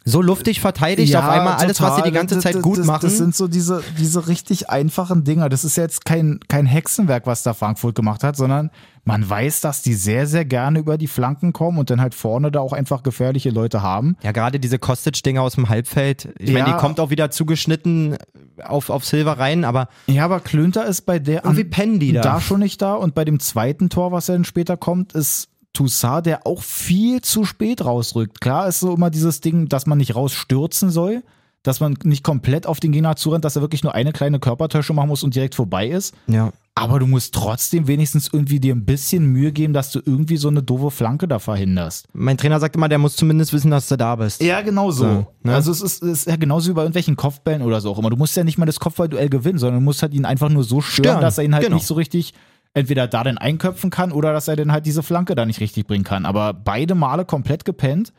So luftig verteidigt auf einmal alles, was sie die ganze Zeit das, gut das, machen. Das sind so diese, diese richtig einfachen Dinger. Das ist jetzt kein, kein Hexenwerk, was da Frankfurt gemacht hat, sondern man weiß, dass die sehr, sehr gerne über die Flanken kommen und dann halt vorne da auch einfach gefährliche Leute haben. Ja, gerade diese Kostic-Dinger aus dem Halbfeld. Ich meine, Ja. die kommt auch wieder zugeschnitten auf, auf Silver rein, aber Ja, aber Klünter ist bei der irgendwie pennen die da. da schon nicht da und bei dem zweiten Tor, was dann später kommt, ist Toussaint, der auch viel zu spät rausrückt. Klar ist so immer dieses Ding, dass man nicht rausstürzen soll, dass man nicht komplett auf den Gegner zurennt, dass er wirklich nur eine kleine Körpertäuschung machen muss und direkt vorbei ist. Ja. Aber du musst trotzdem wenigstens irgendwie dir ein bisschen Mühe geben, dass du irgendwie so eine doofe Flanke da verhinderst. Mein Trainer sagt immer, der muss zumindest wissen, dass du da bist. Ja, genau so. So, ne? Also es ist, es ist ja genauso wie bei irgendwelchen Kopfbällen oder so auch immer. Du musst ja nicht mal das Kopfballduell gewinnen, sondern du musst halt ihn einfach nur so stören, Stören, dass er ihn halt genau. nicht so richtig entweder da dann einköpfen kann oder dass er dann halt diese Flanke da nicht richtig bringen kann. Aber beide Male komplett gepennt.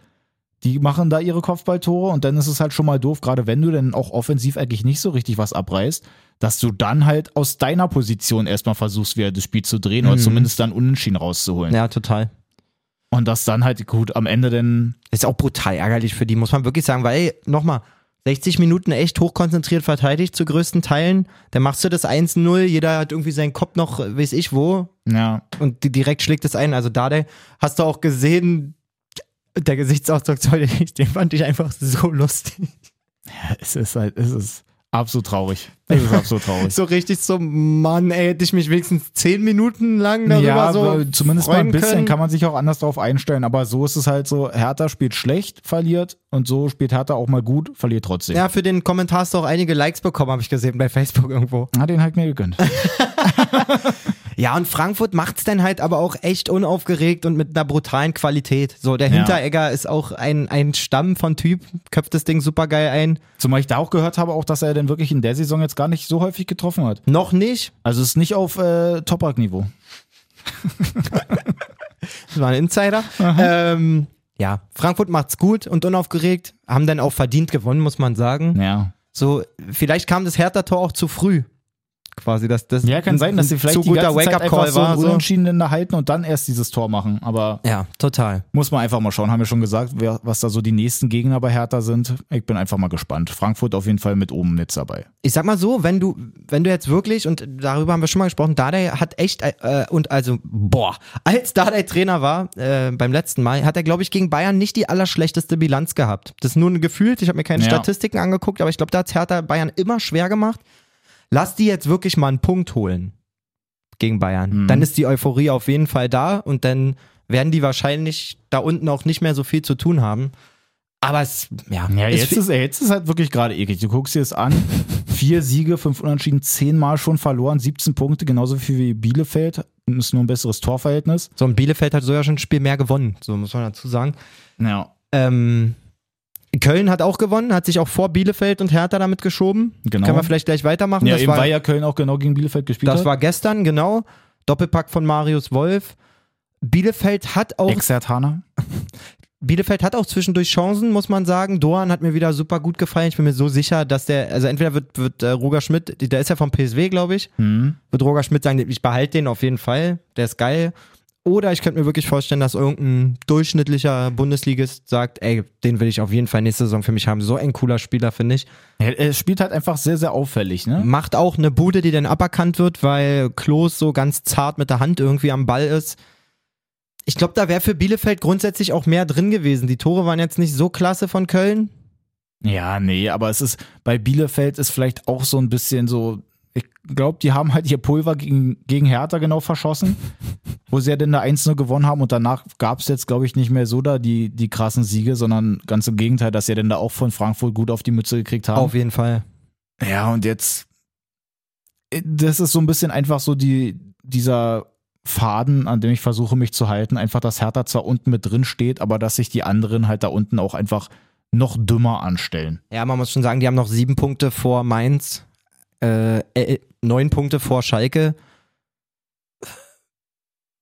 Die machen da ihre Kopfballtore und dann ist es halt schon mal doof, gerade wenn du dann auch offensiv eigentlich nicht so richtig was abreißt, dass du dann halt aus deiner Position erstmal versuchst, wieder das Spiel zu drehen oder Mhm. zumindest dann Unentschieden rauszuholen. Ja, total. Und das dann halt gut am Ende dann Ist auch brutal ärgerlich für die, muss man wirklich sagen, weil, nochmal, 60 Minuten echt hochkonzentriert verteidigt zu größten Teilen. Dann machst du das 1-0, jeder hat irgendwie seinen Kopf noch, weiß ich wo, ja, und direkt schlägt es ein. Also da hast du auch gesehen, der Gesichtsausdruck, den fand ich einfach so lustig. es ist halt, es ist Absolut traurig. Das ist absolut traurig. So richtig so, Mann, ey, hätte ich mich wenigstens zehn Minuten lang darüber ja, so aber zumindest mal ein bisschen können. kann man sich auch anders darauf einstellen. Aber so ist es halt so, Hertha spielt schlecht, verliert und so spielt Hertha auch mal gut, verliert trotzdem. Ja, für den Kommentar hast du auch einige Likes bekommen, habe ich gesehen bei Facebook irgendwo. Na, den halt mir gegönnt. Ja, und Frankfurt macht's dann halt aber auch echt unaufgeregt und mit einer brutalen Qualität. So, der Ja. Hinteregger ist auch ein, ein Stamm von Typ, köpft das Ding super geil ein. Zumal ich da auch gehört habe, auch, dass er denn wirklich in der Saison jetzt gar nicht so häufig getroffen hat. Noch nicht. Also es ist nicht auf äh, Toprak-Niveau. Das war ein Insider. Ähm, ja, Frankfurt macht's gut und unaufgeregt, haben dann auch verdient gewonnen, muss man sagen. Ja. So, vielleicht kam das Hertha-Tor auch zu früh. Quasi, dass das Ja, kann sein, dass sie ein vielleicht zu die guter ganze Zeit einfach Wake-up-Call so war. So. Unentschieden in der halten und dann erst dieses Tor machen. Aber Ja, total. muss man einfach mal schauen. Haben wir schon gesagt, wer, was da so die nächsten Gegner bei Hertha sind. Ich bin einfach mal gespannt. Frankfurt auf jeden Fall mit oben mit dabei. Ich sag mal so, wenn du, wenn du jetzt wirklich, und darüber haben wir schon mal gesprochen, Dardai hat echt, äh, und also, boah, als Dardai Trainer war, äh, beim letzten Mal, hat er, glaube ich, gegen Bayern nicht die allerschlechteste Bilanz gehabt. Das ist nur ein Gefühl, ich habe mir keine Ja. Statistiken angeguckt, aber ich glaube, da hat Hertha Bayern immer schwer gemacht. Lass die jetzt wirklich mal einen Punkt holen gegen Bayern. Mhm. Dann ist die Euphorie auf jeden Fall da und dann werden die wahrscheinlich da unten auch nicht mehr so viel zu tun haben. Aber es, ja, Ja, es jetzt ist, jetzt ist halt wirklich gerade eklig. Du guckst dir das an. Vier Siege, fünf Unentschieden, zehnmal schon verloren, 17 Punkte, genauso viel wie Bielefeld. Ist nur ein besseres Torverhältnis. so ein Bielefeld hat so ja schon ein Spiel mehr gewonnen, so muss man dazu sagen. Ja. Ähm, Köln hat auch gewonnen, hat sich auch vor Bielefeld und Hertha damit geschoben. Genau. Können wir vielleicht gleich weitermachen. Ja, das eben war, weil ja Köln auch genau gegen Bielefeld gespielt das hat. war gestern, genau. Doppelpack von Marius Wolf. Bielefeld hat auch Exertana. Bielefeld hat auch zwischendurch Chancen, muss man sagen. Doan hat mir wieder super gut gefallen. Ich bin mir so sicher, dass der, also entweder wird, wird äh, Roger Schmidt, der ist ja vom PSW, glaube ich, Mhm. wird Roger Schmidt sagen, ich behalte den auf jeden Fall, der ist geil. Oder ich könnte mir wirklich vorstellen, dass irgendein durchschnittlicher Bundesligist sagt, ey, den will ich auf jeden Fall nächste Saison für mich haben. So ein cooler Spieler, finde ich. Er, spielt halt einfach sehr, sehr auffällig, ne? Macht auch eine Bude, die dann aberkannt wird, weil Klos so ganz zart mit der Hand irgendwie am Ball ist. Ich glaube, da wäre für Bielefeld grundsätzlich auch mehr drin gewesen. Die Tore waren jetzt nicht so klasse von Köln. Ja, nee, aber es ist, bei Bielefeld ist vielleicht auch so ein bisschen so, ich glaube, die haben halt ihr Pulver gegen, gegen Hertha genau verschossen, wo sie ja dann da 1-0 gewonnen haben und danach gab es jetzt, glaube ich, nicht mehr so da die, die krassen Siege, sondern ganz im Gegenteil, dass sie ja dann da auch von Frankfurt gut auf die Mütze gekriegt haben. Auf jeden Fall. Ja, und jetzt, äh, das ist so ein bisschen einfach so die, dieser Faden, an dem ich versuche, mich zu halten. Einfach, dass Hertha zwar unten mit drin steht, aber dass sich die anderen halt da unten auch einfach noch dümmer anstellen. Ja, man muss schon sagen, die haben noch sieben Punkte vor Mainz, äh, äh, neun Punkte vor Schalke.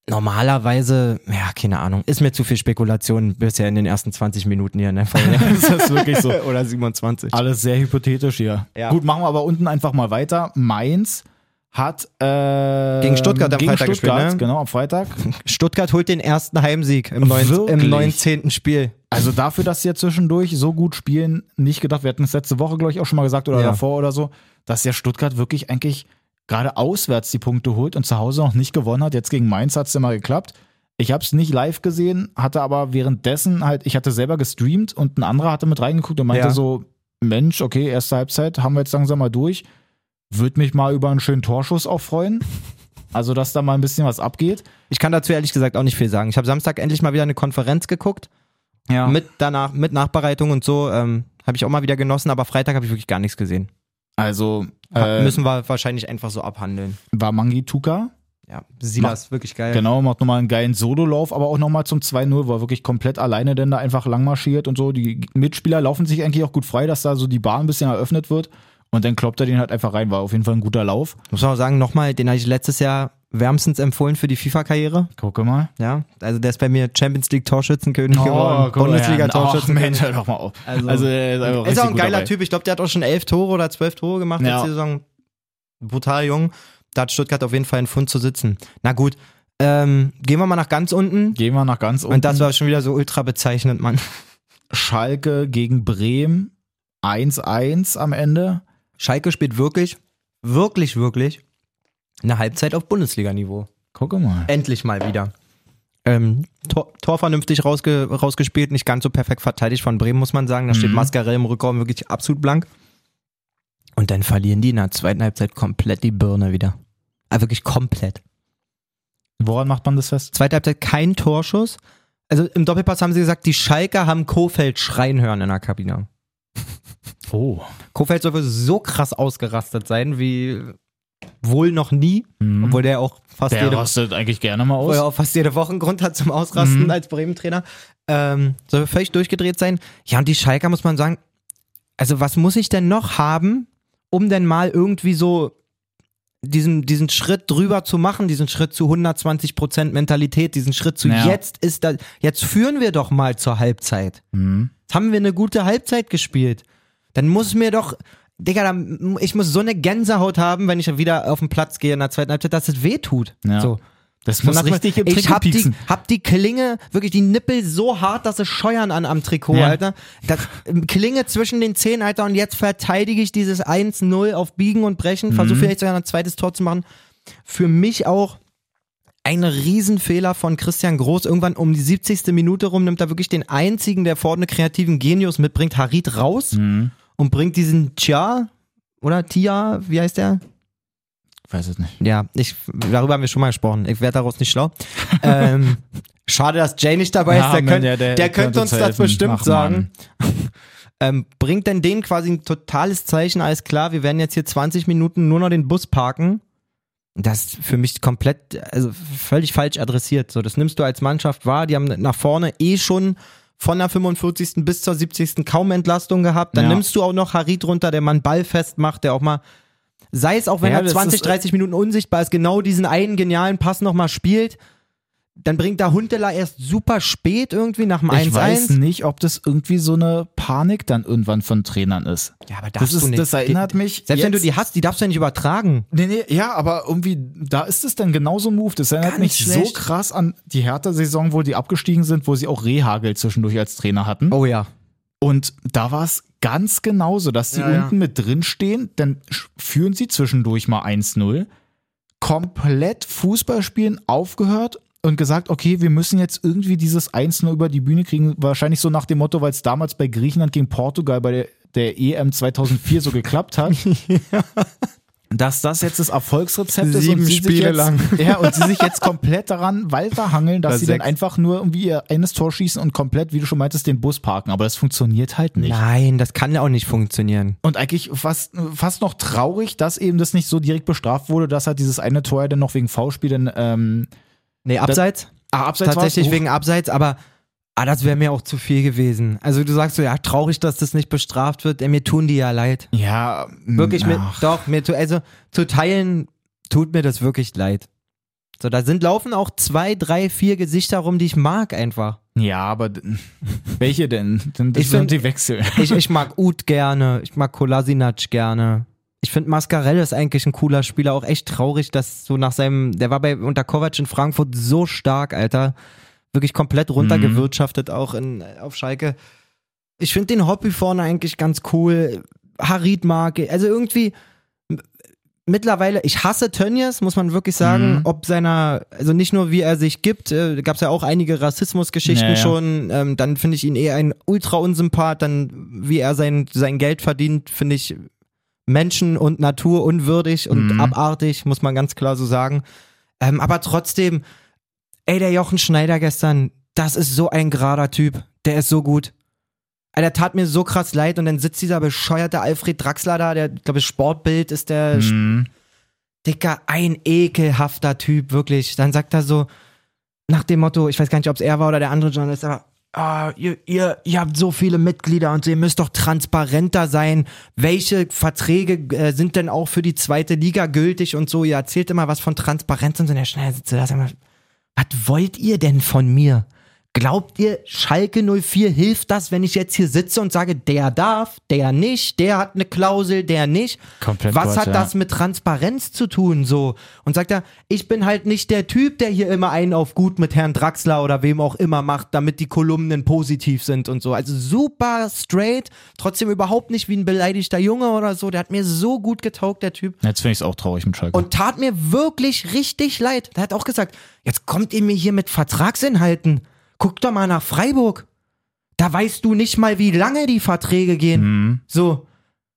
Normalerweise, ja, keine Ahnung, ist mir zu viel Spekulation bisher in den ersten 20 Minuten hier in der Folge. das ist wirklich so. Oder 27. Alles sehr hypothetisch hier. Ja. Gut, machen wir aber unten einfach mal weiter. Mainz hat äh, Gegen Stuttgart am gegen Freitag gespielt, Stuttgart, ne? genau, am Freitag. Stuttgart holt den ersten Heimsieg im, neun, im 19. Spiel. Also dafür, dass sie ja zwischendurch so gut spielen, nicht gedacht, wir hatten es letzte Woche, glaube ich, auch schon mal gesagt oder Ja. davor oder so, dass ja Stuttgart wirklich eigentlich gerade auswärts die Punkte holt und zu Hause noch nicht gewonnen hat. Jetzt gegen Mainz hat es mal geklappt. Ich habe es nicht live gesehen, hatte aber währenddessen halt, ich hatte selber gestreamt und ein anderer hatte mit reingeguckt und meinte Ja. so, Mensch, okay, erste Halbzeit haben wir jetzt langsam mal durch. Würde mich mal über einen schönen Torschuss auch freuen. Also, dass da mal ein bisschen was abgeht. Ich kann dazu ehrlich gesagt auch nicht viel sagen. Ich habe Samstag endlich mal wieder eine Konferenz geguckt. Ja. Mit danach, mit Nachbereitung und so. Ähm, habe ich auch mal wieder genossen, aber Freitag habe ich wirklich gar nichts gesehen. Also, äh, Müssen wir wahrscheinlich einfach so abhandeln. war Mangi Tuka. Ja, Silas, wirklich geil. Genau, macht nochmal einen geilen Sololauf, aber auch nochmal zum 2-0, wo er wirklich komplett alleine denn da einfach langmarschiert und so. Die Mitspieler laufen sich eigentlich auch gut frei, dass da so die Bahn ein bisschen eröffnet wird. Und dann kloppt er den halt einfach rein. War auf jeden Fall ein guter Lauf. Muss man auch sagen, nochmal, den habe ich letztes Jahr wärmstens empfohlen für die FIFA-Karriere. Gucke mal. Ja, also der ist bei mir Champions League Torschützenkönig Oh, geworden, Bundesliga. Ach, Mensch, Torschützenkönig. hör doch mal auf. Also- Also, er ist, einfach ist auch ein geiler dabei. Typ. Ich glaube, der hat auch schon elf Tore oder zwölf Tore gemacht Ja. letzte Saison. Brutal jung. Da hat Stuttgart auf jeden Fall einen Fund zu sitzen. Na gut, ähm, gehen wir mal nach ganz unten. Gehen wir nach ganz unten. Und das war schon wieder so ultra bezeichnend, Mann. Schalke gegen Bremen. 1-1 am Ende. Schalke spielt wirklich, wirklich, wirklich eine Halbzeit auf Bundesliga-Niveau. Gucke mal. Endlich mal wieder. Ähm, Tor, Tor vernünftig rausge, rausgespielt, nicht ganz so perfekt verteidigt von Bremen, muss man sagen. Da steht Mhm. Mascarell im Rückraum wirklich absolut blank. Und dann verlieren die in der zweiten Halbzeit komplett die Birne wieder. Also wirklich komplett. Woran macht man das fest? Zweite Halbzeit kein Torschuss. Also im Doppelpass haben sie gesagt, die Schalker haben Kofeld schreien hören in der Kabine. Oh. Kofeld soll wohl so krass ausgerastet sein wie wohl noch nie, Mhm. obwohl der auch fast Der jede rastet eigentlich gerne mal er aus. auch fast jede Woche einen Grund hat zum Ausrasten Mhm. als Bremen-Trainer. Ähm, soll völlig durchgedreht sein. Ja, und die Schalker muss man sagen, also was muss ich denn noch haben, um denn mal irgendwie so diesen, diesen Schritt drüber zu machen, diesen Schritt zu 120% Mentalität, diesen Schritt zu Ja. jetzt ist da, jetzt führen wir doch mal zur Halbzeit. Mhm. Jetzt haben wir eine gute Halbzeit gespielt. Dann muss mir doch, Digga, ich muss so eine Gänsehaut haben, wenn ich wieder auf den Platz gehe in der zweiten Halbzeit, dass es weh tut. Ja. So. Das muss richtig im ich Trikot hab die, hab die Klinge, wirklich die Nippel so hart, dass sie scheuern an am Trikot, Ja. Alter. Das ähm, Klinge zwischen den Zehen, Alter, und jetzt verteidige ich dieses 1-0 auf Biegen und Brechen, versuche Mhm. vielleicht sogar ein zweites Tor zu machen. Für mich auch ein Riesenfehler von Christian Groß. Irgendwann um die 70. Minute rum nimmt er wirklich den einzigen, der vorne kreativen Genius mitbringt, Harit raus Mhm. Und bringt diesen Tia oder Tia, wie heißt der? Weiß es nicht. Ja, ich, darüber haben wir schon mal gesprochen. Ich werde daraus nicht schlau. ähm, schade, dass Jay nicht dabei ist. Ja, Der, Mann, könnt, ja, der, der könnte könnte uns uns das bestimmt Ach, sagen. Ähm, bringt denn denen quasi ein totales Zeichen, alles klar, wir werden jetzt hier 20 Minuten nur noch den Bus parken. Das ist für mich komplett, also völlig falsch adressiert. So, das nimmst du als Mannschaft wahr. Die haben nach vorne eh schon von der 45. bis zur 70. kaum Entlastung gehabt. Dann Ja. nimmst du auch noch Harit runter, der mal einen Ball festmacht, der auch mal, sei es auch wenn Ja, er das 20, ist- 30 Minuten unsichtbar ist, genau diesen einen genialen Pass nochmal spielt. Dann bringt da Huntela erst super spät irgendwie nach dem Ich weiß 1-1. nicht, ob das irgendwie so eine Panik dann irgendwann von Trainern ist. Ja, aber Das, ist, das erinnert mich. Selbst wenn du die hast, die darfst du ja nicht übertragen. Nee, nee, ja, aber irgendwie, da ist es dann genauso ein Move. Das erinnert mich so schlecht. krass an die Hertha-Saison, wo die abgestiegen sind, wo sie auch Rehagel zwischendurch als Trainer hatten. Oh ja. Und da war es ganz genauso, dass sie Ja, ja. unten mit drin stehen, dann führen sie zwischendurch mal 1-0, komplett Fußballspielen aufgehört und gesagt, okay, wir müssen jetzt irgendwie dieses 1-0 über die Bühne kriegen. Wahrscheinlich so nach dem Motto, weil es damals bei Griechenland gegen Portugal bei der, der EM 2004 so geklappt hat. Dass das jetzt das Erfolgsrezept ist Sieben und sie Spiele jetzt, lang. Ja, und sie sich jetzt komplett daran weiterhangeln, dass Oder sie dann sechs. einfach nur irgendwie ihr eines Tor schießen und komplett, wie du schon meintest, den Bus parken. Aber das funktioniert halt nicht. Nein, das kann ja auch nicht funktionieren. Und eigentlich fast, fast noch traurig, dass eben das nicht so direkt bestraft wurde, dass halt dieses eine Tor ja dann noch wegen Foulspiel dann, ähm, Nee, abseits? ah, abseits Tatsächlich wegen Abseits, aber ah, das wäre mir auch zu viel gewesen. Also du sagst so, ja, traurig, dass das nicht bestraft wird. Ey, mir tun die ja leid. Ja, Wirklich, mir, doch, mir tu, also zu teilen tut mir das wirklich leid. So, da sind, laufen auch zwei, drei, vier Gesichter rum, die ich mag einfach. Ja, aber welche denn? Das Ich sind find- die Wechsel. Ich, ich mag Uth gerne, ich mag Kolasinac gerne. Ich finde Mascarell ist eigentlich ein cooler Spieler, auch echt traurig, dass so nach seinem, der war bei unter Kovac in Frankfurt so stark, Alter. Wirklich komplett runtergewirtschaftet auch in, auf Schalke. Ich finde den Hobby vorne eigentlich ganz cool. Harid mag, ich. also irgendwie mittlerweile, ich hasse Tönnies, muss man wirklich sagen, Mhm. ob seiner, also nicht nur wie er sich gibt, äh, gab es ja auch einige Rassismusgeschichten Ja, ja. schon, ähm, dann finde ich ihn eher ein ultra unsympath, dann wie er sein, sein Geld verdient, finde ich Menschen und Natur unwürdig und Mhm. abartig, muss man ganz klar so sagen. Ähm, aber trotzdem, ey, der Jochen Schneider gestern, das ist so ein gerader Typ, der ist so gut. Ey, Der tat mir so krass leid und dann sitzt dieser bescheuerte Alfred Draxler da, der, glaube ich, Sportbild ist der Mhm. Dicker, ein ekelhafter Typ, wirklich. Dann sagt er so, nach dem Motto, ich weiß gar nicht, ob es er war oder der andere Journalist, aber ah, ihr, ihr, ihr habt so viele Mitglieder und ihr müsst doch transparenter sein. Welche Verträge äh, sind denn auch für die zweite Liga gültig und so? Ihr erzählt immer was von Transparenz und so. Und der schnell sitzt da, was wollt ihr denn von mir? Glaubt ihr, Schalke 04 hilft das, wenn ich jetzt hier sitze und sage, der darf, der nicht, der hat eine Klausel, der nicht? Komplett Was Quatsch, hat ja. das mit Transparenz zu tun, so? Und sagt er, ich bin halt nicht der Typ, der hier immer einen auf gut mit Herrn Draxler oder wem auch immer macht, damit die Kolumnen positiv sind und so. Also super straight, trotzdem überhaupt nicht wie ein beleidigter Junge oder so. Der hat mir so gut getaugt, der Typ. Jetzt finde ich es auch traurig mit Schalke. Und tat mir wirklich richtig leid. Der hat auch gesagt, jetzt kommt ihr mir hier mit Vertragsinhalten. Guck doch mal nach Freiburg. Da weißt du nicht mal, wie lange die Verträge gehen. Mhm. So.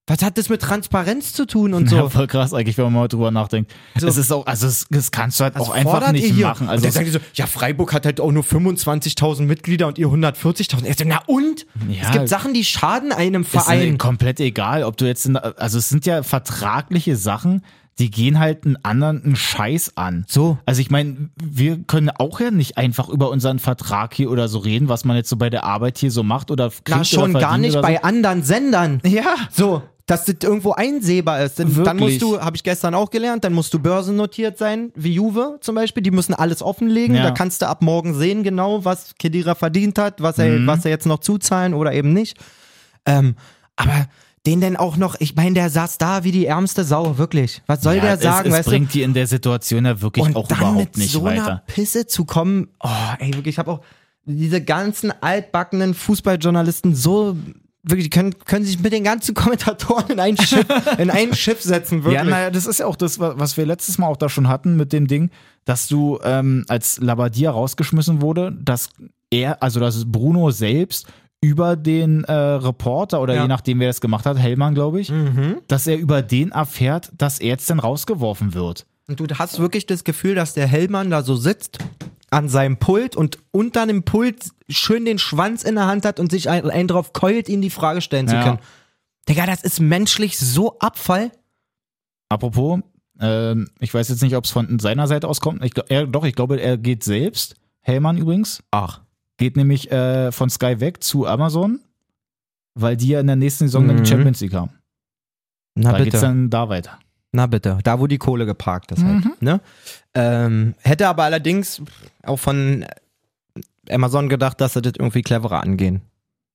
Was hat das mit Transparenz zu tun und so? Ja, voll krass eigentlich, wenn man mal drüber nachdenkt. So. Es ist auch, also es, das kannst du halt Was auch einfach nicht machen. und Also dann sagen die so, ja, Freiburg hat halt auch nur 25.000 Mitglieder und ihr 140.000. Ich so, na und? Ja. Es gibt Sachen, die schaden einem ist Verein. komplett egal, ob du jetzt, in, also es sind ja vertragliche Sachen, die gehen halt einen anderen einen Scheiß an. So. Also ich meine, wir können auch ja nicht einfach über unseren Vertrag hier oder so reden, was man jetzt so bei der Arbeit hier so macht oder kriegt Na, schon gar nicht oder bei anderen Sendern. so. Ja. So, dass das irgendwo einsehbar ist. Denn Dann Wirklich. musst du, habe ich gestern auch gelernt, dann musst du börsennotiert sein, wie Juve zum Beispiel. Die müssen alles offenlegen. Ja. Da kannst du ab morgen sehen genau, was Kedira verdient hat, was er, Mhm. was er jetzt noch zuzahlen oder eben nicht. Ähm, aber den denn auch noch, ich meine, der saß da wie die ärmste Sau, wirklich. Was soll ja, der sagen, es, es weißt du? bringt die in der Situation ja wirklich Und auch dann überhaupt mit nicht so einer weiter. Pisse zu kommen, oh, ey, wirklich, ich habe auch diese ganzen altbackenen Fußballjournalisten so wirklich, die können, können sich mit den ganzen Kommentatoren in ein Schiff, in ein Schiff setzen, wirklich. Ja, naja, das ist ja auch das, wa- was wir letztes Mal auch da schon hatten mit dem Ding, dass du, ähm, als Labadia rausgeschmissen wurde, dass er, also dass Bruno selbst über den äh, Reporter oder Ja. je nachdem, wer das gemacht hat, Hellmann, glaube ich, Mhm. dass er über den erfährt, dass er jetzt dann rausgeworfen wird. Und du hast wirklich das Gefühl, dass der Hellmann da so sitzt an seinem Pult und unter dem Pult schön den Schwanz in der Hand hat und sich ein, einen drauf keult, ihm die Frage stellen zu Ja. können. Digga, das ist menschlich so Abfall. Apropos, ähm, ich weiß jetzt nicht, ob es von seiner Seite aus kommt. Ich, er, doch, ich glaube, er geht selbst. Hellmann übrigens. Ach. Geht nämlich äh, von Sky weg zu Amazon, weil die ja in der nächsten Saison in Mhm. die Champions League haben. Na da geht's bitte. dann da weiter. Na bitte, da wo die Kohle geparkt ist halt. Mhm. Ne? Ähm, hätte aber allerdings auch von Amazon gedacht, dass sie das irgendwie cleverer angehen.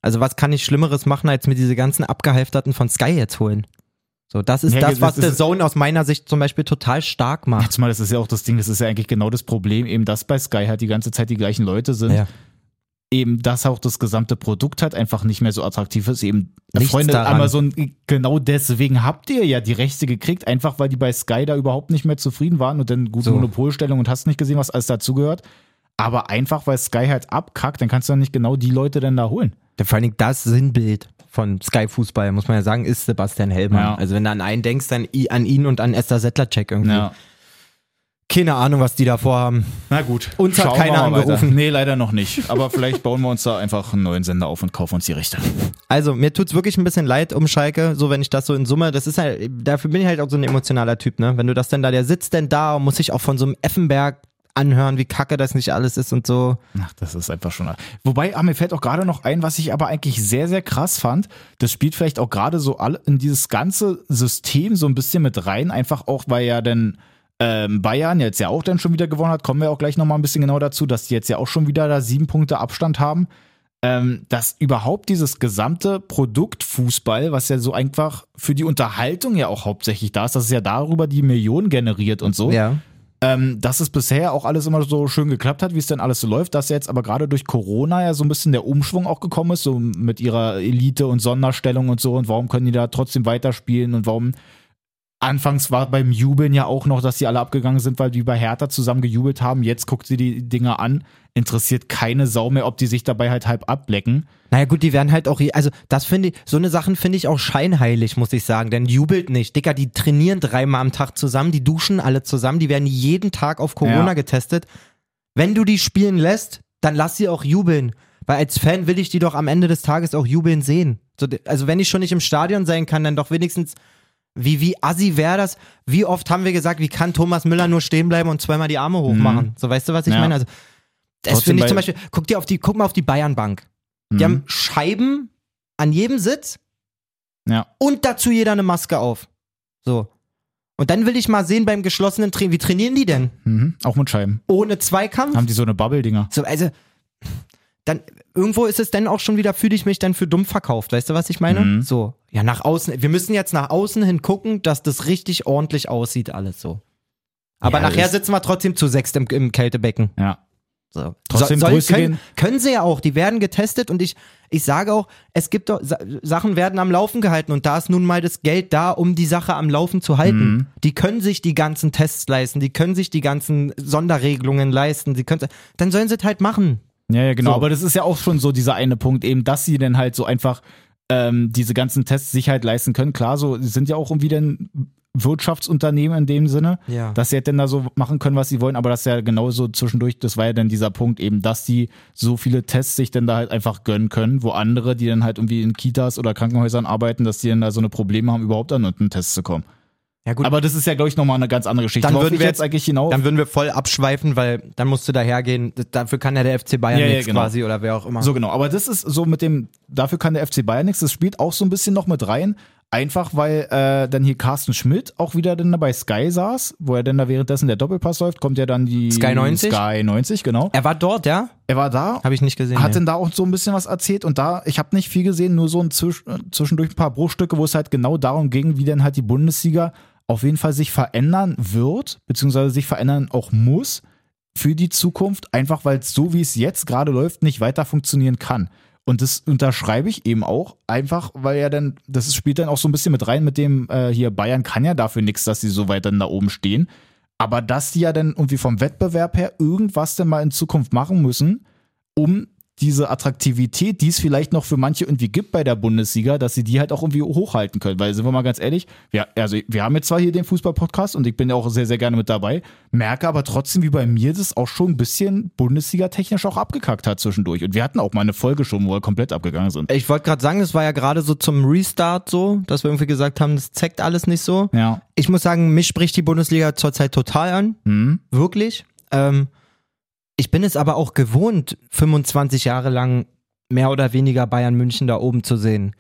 Also was kann ich Schlimmeres machen, als mir diese ganzen Abgehalfterten von Sky jetzt holen? So, das ist Ja, das, was The Zone aus meiner Sicht zum Beispiel total stark macht. Jetzt mal, das ist ja auch das Ding, das ist ja eigentlich genau das Problem, eben dass bei Sky halt die ganze Zeit die gleichen Leute sind. Ja. Eben, dass auch das gesamte Produkt halt einfach nicht mehr so attraktiv ist. Eben, Nichts Freunde, daran. Amazon, genau deswegen habt ihr ja die Rechte gekriegt, einfach weil die bei Sky da überhaupt nicht mehr zufrieden waren und dann gute So. Monopolstellung und hast nicht gesehen, was alles dazugehört. Aber einfach, weil Sky halt abkackt, dann kannst du dann nicht genau die Leute dann da holen. Ja, Vor allen Dingen das Sinnbild von Sky Fußball, muss man ja sagen, ist Sebastian Hellmann. Ja. Also wenn du an einen denkst, dann an ihn und an Esther Settlercheck irgendwie. Keine Ahnung, was die da vorhaben. Na gut. Uns hat keiner angerufen. Weiter. Nee, leider noch nicht. Aber vielleicht bauen wir uns da einfach einen neuen Sender auf und kaufen uns die Rechte. Also, mir tut's wirklich ein bisschen leid um Schalke, so wenn ich das so in Summe, das ist halt, dafür bin ich halt auch so ein emotionaler Typ, ne? Wenn du das denn da, der sitzt denn da und muss sich auch von so einem Effenberg anhören, wie kacke das nicht alles ist und so. Ach, das ist einfach schon. Wobei, ah, mir fällt auch gerade noch ein, was ich aber eigentlich sehr, sehr krass fand. Das spielt vielleicht auch gerade so alle in dieses ganze System so ein bisschen mit rein, einfach auch, weil ja dann ähm, Bayern jetzt ja auch dann schon wieder gewonnen hat. Kommen wir auch gleich nochmal ein bisschen genau dazu, dass die jetzt ja auch schon wieder da sieben Punkte Abstand haben. Ähm, dass überhaupt dieses gesamte Produkt Fußball, was ja so einfach für die Unterhaltung ja auch hauptsächlich da ist, dass es ja darüber die Millionen generiert und so Ja. ähm, dass es bisher auch alles immer so schön geklappt hat, wie es dann alles so läuft, dass jetzt aber gerade durch Corona ja so ein bisschen der Umschwung auch gekommen ist, so mit ihrer Elite und Sonderstellung und so und warum können die da trotzdem weiterspielen und warum Anfangs war beim Jubeln ja auch noch, dass die alle abgegangen sind, weil die bei Hertha zusammen gejubelt haben. Jetzt guckt sie die Dinger an, interessiert keine Sau mehr, ob die sich dabei halt halb ablecken. Naja gut, die werden halt auch, also das finde ich, so eine Sachen finde ich auch scheinheilig, muss ich sagen, denn jubelt nicht. Dicker, die trainieren dreimal am Tag zusammen, die duschen alle zusammen, die werden jeden Tag auf Corona Ja. getestet. Wenn du die spielen lässt, dann lass sie auch jubeln. Weil als Fan will ich die doch am Ende des Tages auch jubeln sehen. So, also wenn ich schon nicht im Stadion sein kann, dann doch wenigstens, wie, wie assi wäre das? Wie oft haben wir gesagt, wie kann Thomas Müller nur stehen bleiben und zweimal die Arme hochmachen? So, weißt du, was ich Ja. meine? Also, das finde ich zum Beispiel, guck dir auf die, guck mal auf die Bayernbank. Die Mhm. haben Scheiben an jedem Sitz ja. und dazu jeder eine Maske auf. So. Und dann will ich mal sehen beim geschlossenen Training, wie trainieren die denn? Mhm. Auch mit Scheiben. Ohne Zweikampf? Haben die so eine Bubble-Dinger. So, also, dann, irgendwo ist es dann auch schon wieder, fühle ich mich dann für dumm verkauft. Weißt du, was ich meine? Mhm. So. Ja, nach außen, wir müssen jetzt nach außen hin gucken, dass das richtig ordentlich aussieht, alles so. Aber Ja, nachher sitzen wir trotzdem zu sechst im, im Kältebecken. Ja. So. Trotzdem soll, Grüße können, können sie ja auch, die werden getestet und ich, ich sage auch, es gibt doch, Sa Sachen werden am Laufen gehalten und da ist nun mal das Geld da, um die Sache am Laufen zu halten. Mhm. Die können sich die ganzen Tests leisten, die können sich die ganzen Sonderregelungen leisten, sie können, dann sollen sie es halt machen. Ja, ja, genau. So. Aber das ist ja auch schon so dieser eine Punkt, eben, dass sie dann halt so einfach ähm, diese ganzen Tests sich halt leisten können. Klar, so sie sind ja auch irgendwie dann Wirtschaftsunternehmen in dem Sinne, Ja. dass sie halt dann da so machen können, was sie wollen, aber das ist ja genauso zwischendurch, das war ja dann dieser Punkt eben, dass die so viele Tests sich dann da halt einfach gönnen können, wo andere, die dann halt irgendwie in Kitas oder Krankenhäusern arbeiten, dass die dann da so eine Probleme haben, überhaupt an einen Test zu kommen. Ja gut, Aber das ist ja, glaube ich, nochmal eine ganz andere Geschichte. Dann Worauf würden wir jetzt eigentlich hinaus. dann würden wir voll abschweifen, weil dann musst du dahergehen. Dafür kann ja der FC Bayern Ja, ja, nichts genau. quasi oder wer auch immer. So genau, aber das ist so mit dem, dafür kann der FC Bayern nichts, das spielt auch so ein bisschen noch mit rein. Einfach weil äh, dann hier Carsten Schmidt auch wieder dann da bei Sky saß, wo er dann da währenddessen der Doppelpass läuft, kommt ja dann die Sky 90? Sky 90, genau. Er war dort, ja? Er war da, Habe ich nicht gesehen. hat nee. dann da auch so ein bisschen was erzählt und da, ich habe nicht viel gesehen, nur so ein äh, zwischendurch ein paar Bruchstücke, wo es halt genau darum ging, wie dann halt die Bundesliga auf jeden Fall sich verändern wird, beziehungsweise sich verändern auch muss für die Zukunft, einfach weil es so wie es jetzt gerade läuft, nicht weiter funktionieren kann. Und das unterschreibe ich eben auch, einfach weil ja dann, das spielt dann auch so ein bisschen mit rein mit dem, äh, hier Bayern kann ja dafür nichts, dass sie so weit dann da oben stehen. Aber dass die ja dann irgendwie vom Wettbewerb her irgendwas denn mal in Zukunft machen müssen, um diese Attraktivität, die es vielleicht noch für manche irgendwie gibt bei der Bundesliga, dass sie die halt auch irgendwie hochhalten können. Weil, sind wir mal ganz ehrlich, wir, also wir haben jetzt zwar hier den Fußball-Podcast und ich bin ja auch sehr, sehr gerne mit dabei, merke aber trotzdem, wie bei mir das auch schon ein bisschen Bundesliga-technisch auch abgekackt hat zwischendurch. Und wir hatten auch mal eine Folge schon, wo wir komplett abgegangen sind. Ich wollte gerade sagen, es war ja gerade so zum Restart so, dass wir irgendwie gesagt haben, das zeckt alles nicht so. Ja. Ich muss sagen, mich spricht die Bundesliga zurzeit total an. Hm. Wirklich. Ähm, ich bin es aber auch gewohnt, 25 Jahre lang mehr oder weniger Bayern München da oben zu sehen.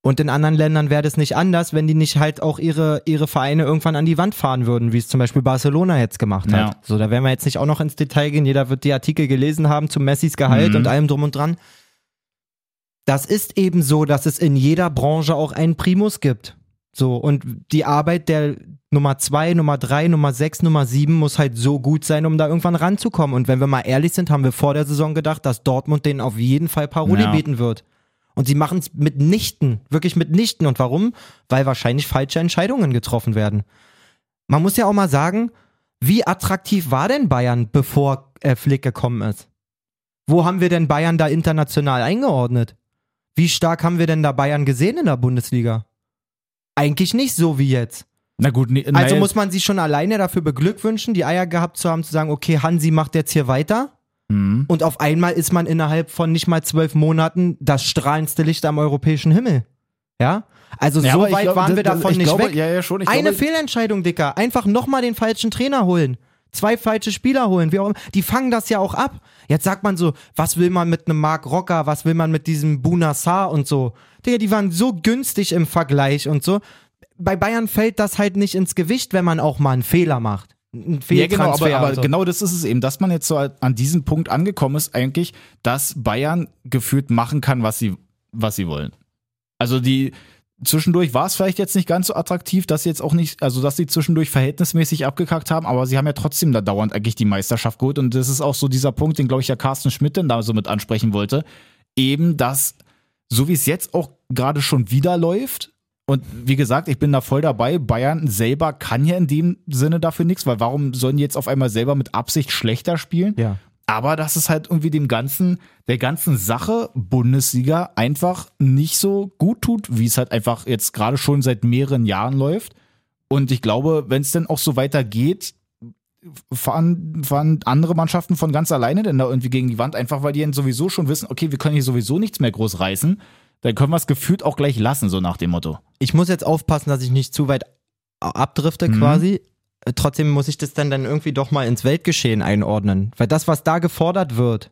Und in anderen Ländern wäre das nicht anders, wenn die nicht halt auch ihre, ihre Vereine irgendwann an die Wand fahren würden, wie es zum Beispiel Barcelona jetzt gemacht hat. Ja. So, da werden wir jetzt nicht auch noch ins Detail gehen. Jeder wird die Artikel gelesen haben zu Messis Gehalt Mhm. und allem drum und dran. Das ist eben so, dass es in jeder Branche auch einen Primus gibt. So, und die Arbeit der Nummer zwei, Nummer drei, Nummer sechs, Nummer sieben muss halt so gut sein, um da irgendwann ranzukommen. Und wenn wir mal ehrlich sind, haben wir vor der Saison gedacht, dass Dortmund denen auf jeden Fall Paroli Ja. bieten wird. Und sie machen es mitnichten, wirklich mitnichten. Und warum? Weil wahrscheinlich falsche Entscheidungen getroffen werden. Man muss ja auch mal sagen, wie attraktiv war denn Bayern, bevor äh, Flick gekommen ist? Wo haben wir denn Bayern da international eingeordnet? Wie stark haben wir denn da Bayern gesehen in der Bundesliga? Eigentlich nicht so wie jetzt. Na gut, nee, Also muss man sie schon alleine dafür beglückwünschen, die Eier gehabt zu haben, zu sagen, okay, Hansi macht jetzt hier weiter. Hm. Und auf einmal ist man innerhalb von nicht mal zwölf Monaten das strahlendste Licht am europäischen Himmel. Ja? Also Ja, so weit glaube, waren wir das- davon ich nicht glaube, weg. Ja, ja, schon. Eine glaube, Fehlentscheidung, Dicker. Einfach nochmal den falschen Trainer holen. Zwei falsche Spieler holen, wie auch immer. Die fangen das ja auch ab. Jetzt sagt man so, was will man mit einem Mark Rocker, was will man mit diesem Bunassar und so. Digga, die waren so günstig im Vergleich und so. Bei Bayern fällt das halt nicht ins Gewicht, wenn man auch mal einen Fehler macht. Ein Ja, genau, aber, aber so. genau das ist es eben, dass man jetzt so an diesem Punkt angekommen ist, eigentlich, dass Bayern gefühlt machen kann, was sie, was sie wollen. Also die zwischendurch war es vielleicht jetzt nicht ganz so attraktiv, dass sie jetzt auch nicht, also dass sie zwischendurch verhältnismäßig abgekackt haben, aber sie haben ja trotzdem da dauernd eigentlich die Meisterschaft geholt und das ist auch so dieser Punkt, den glaube ich ja Carsten Schmidt dann da so mit ansprechen wollte, eben dass so wie es jetzt auch gerade schon wieder läuft, und wie gesagt, ich bin da voll dabei. Bayern selber kann ja in dem Sinne dafür nichts, weil warum sollen die jetzt auf einmal selber mit Absicht schlechter spielen? Ja. Aber dass es halt irgendwie dem ganzen, der ganzen Sache Bundesliga einfach nicht so gut tut, wie es halt einfach jetzt gerade schon seit mehreren Jahren läuft. Und ich glaube, wenn es dann auch so weitergeht, fahren, fahren andere Mannschaften von ganz alleine denn da irgendwie gegen die Wand, einfach weil die dann sowieso schon wissen, okay, wir können hier sowieso nichts mehr groß reißen. Dann können wir es gefühlt auch gleich lassen, so nach dem Motto. ich muss jetzt aufpassen, dass ich nicht zu weit abdrifte Mhm. quasi. Trotzdem muss ich das dann, dann irgendwie doch mal ins Weltgeschehen einordnen. Weil das, was da gefordert wird,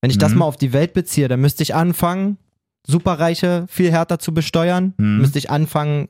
wenn ich das Mhm. mal auf die Welt beziehe, dann müsste ich anfangen, Superreiche viel härter zu besteuern. Mhm. Müsste ich anfangen,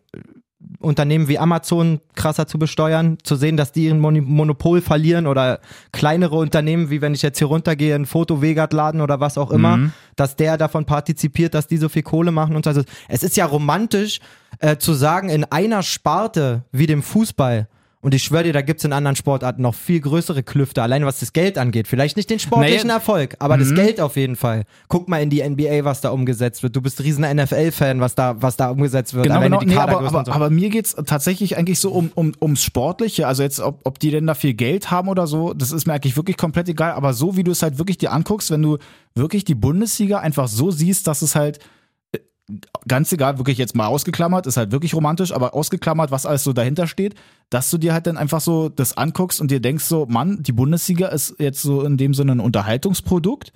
Unternehmen wie Amazon krasser zu besteuern, zu sehen, dass die ihren Moni- Monopol verlieren oder kleinere Unternehmen, wie wenn ich jetzt hier runtergehe, ein Foto-Vegat-Laden oder was auch immer, Mhm. dass der davon partizipiert, dass die so viel Kohle machen und so. Also es ist ja romantisch äh, zu sagen, in einer Sparte wie dem Fußball, und ich schwöre dir, da gibt's in anderen Sportarten noch viel größere Klüfte, allein was das Geld angeht. Vielleicht nicht den sportlichen Naja, Erfolg, aber das mhm. Geld auf jeden Fall. Guck mal in die NBA, was da umgesetzt wird. Du bist riesen NFL-Fan, was da, was da umgesetzt wird. Genau, genau. Nee, aber, aber, so. aber mir geht's tatsächlich eigentlich so um, um, ums Sportliche. Also jetzt, ob, ob die denn da viel Geld haben oder so, das ist mir eigentlich wirklich komplett egal. Aber so wie du es halt wirklich dir anguckst, wenn du wirklich die Bundesliga einfach so siehst, dass es halt ganz egal, wirklich jetzt mal ausgeklammert, ist halt wirklich romantisch, aber ausgeklammert, was alles so dahinter steht, dass du dir halt dann einfach so das anguckst und dir denkst so, Mann, die Bundesliga ist jetzt so in dem Sinne ein Unterhaltungsprodukt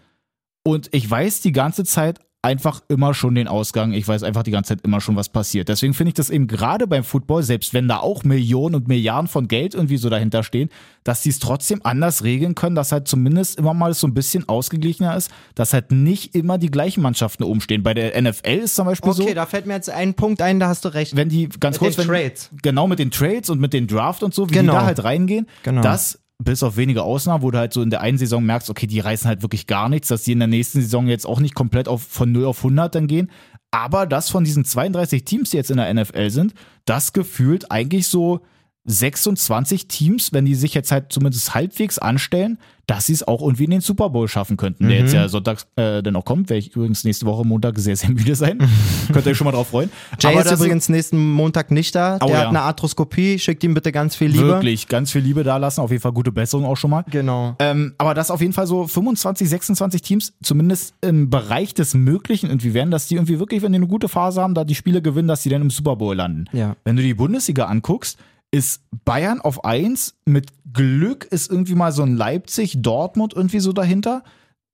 und ich weiß die ganze Zeit einfach immer schon den Ausgang. Ich weiß einfach die ganze Zeit immer schon, was passiert. Deswegen finde ich das eben gerade beim Football, selbst wenn da auch Millionen und Milliarden von Geld irgendwie so dahinter stehen, dass die es trotzdem anders regeln können, dass halt zumindest immer mal so ein bisschen ausgeglichener ist, dass halt nicht immer die gleichen Mannschaften umstehen. Bei der NFL ist zum Beispiel so. Okay, da fällt mir jetzt ein Punkt ein, da hast du recht. wenn die ganz Mit kurz, den wenn, Trades. genau mit den Trades und mit den Draft und so, wie Genau. die da halt reingehen, Genau. das bis auf wenige Ausnahmen, wo du halt so in der einen Saison merkst, okay, die reißen halt wirklich gar nichts, dass die in der nächsten Saison jetzt auch nicht komplett auf, von 0 auf 100 dann gehen. Aber das von diesen 32 Teams, die jetzt in der NFL sind, das gefühlt eigentlich so 26 Teams, wenn die sich jetzt halt zumindest halbwegs anstellen, dass sie es auch irgendwie in den Super Bowl schaffen könnten, der jetzt ja sonntags äh, dann auch kommt. Werde ich übrigens nächste Woche Montag sehr, sehr müde sein. Könnt ihr euch schon mal drauf freuen. Jay Aber ist übrigens nächsten Montag nicht da. Oh, Der ja. hat eine Arthroskopie. Schickt ihm bitte ganz viel Liebe. wirklich ganz viel Liebe da lassen. Auf jeden Fall gute Besserung auch schon mal. Genau. Ähm, aber das auf jeden Fall so 25, 26 Teams, zumindest im Bereich des Möglichen irgendwie werden, dass die irgendwie wirklich, wenn die eine gute Phase haben, da die Spiele gewinnen, dass die dann im Super Bowl landen. Ja. Wenn du die Bundesliga anguckst, ist Bayern auf 1, mit Glück ist irgendwie mal so ein Leipzig, Dortmund irgendwie so dahinter.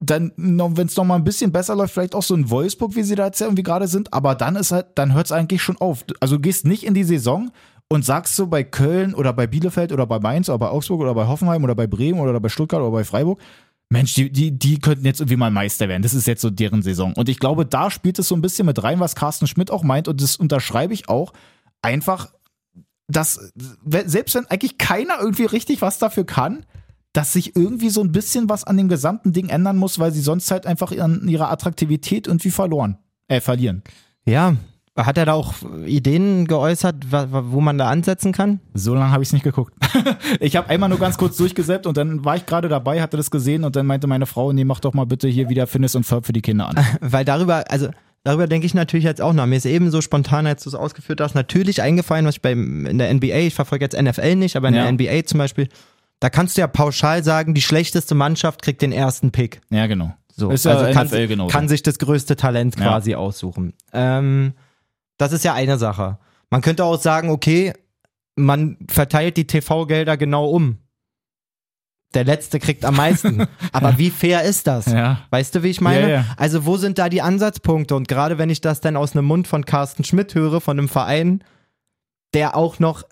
Dann, wenn es noch mal ein bisschen besser läuft, vielleicht auch so ein Wolfsburg, wie sie da jetzt irgendwie gerade sind, aber dann ist halt, dann hört es eigentlich schon auf. Also du gehst nicht in die Saison und sagst so bei Köln oder bei Bielefeld oder bei Mainz oder bei Augsburg oder bei Hoffenheim oder bei Bremen oder bei Stuttgart oder bei Freiburg, Mensch, die, die, die könnten jetzt irgendwie mal Meister werden. Das ist jetzt so deren Saison. Und ich glaube, da spielt es so ein bisschen mit rein, was Carsten Schmidt auch meint. Und das unterschreibe ich auch. Einfach, dass, selbst wenn eigentlich keiner irgendwie richtig was dafür kann, dass sich irgendwie so ein bisschen was an dem gesamten Ding ändern muss, weil sie sonst halt einfach an ihrer Attraktivität irgendwie verloren, äh, verlieren. Ja. Hat er da auch Ideen geäußert, wo man da ansetzen kann? So lange habe ich es nicht geguckt. ich habe einmal nur ganz kurz durchgesäppt und dann war ich gerade dabei, hatte das gesehen und dann meinte meine Frau, nee, mach doch mal bitte hier wieder Fitness und Verb für die Kinder an. Weil darüber, also darüber denke ich natürlich jetzt auch nach. Mir ist eben so spontan, als du es ausgeführt hast, natürlich eingefallen, was ich beim, in der NBA, ich verfolge jetzt NFL nicht, aber in Ja. der NBA zum Beispiel, da kannst du ja pauschal sagen, die schlechteste Mannschaft kriegt den ersten Pick. ja, genau. So, Ist ja also kann, NFL genauso. kann sich das größte Talent Ja. quasi aussuchen. Ähm, das ist ja eine Sache. Man könnte auch sagen, okay, man verteilt die TV-Gelder genau um. Der Letzte kriegt am meisten. Aber wie fair ist das? Ja. Weißt du, wie ich meine? Ja, ja. Also wo sind da die Ansatzpunkte? Und gerade wenn ich das dann aus einem Mund von Carsten Schmidt höre, von einem Verein, der auch noch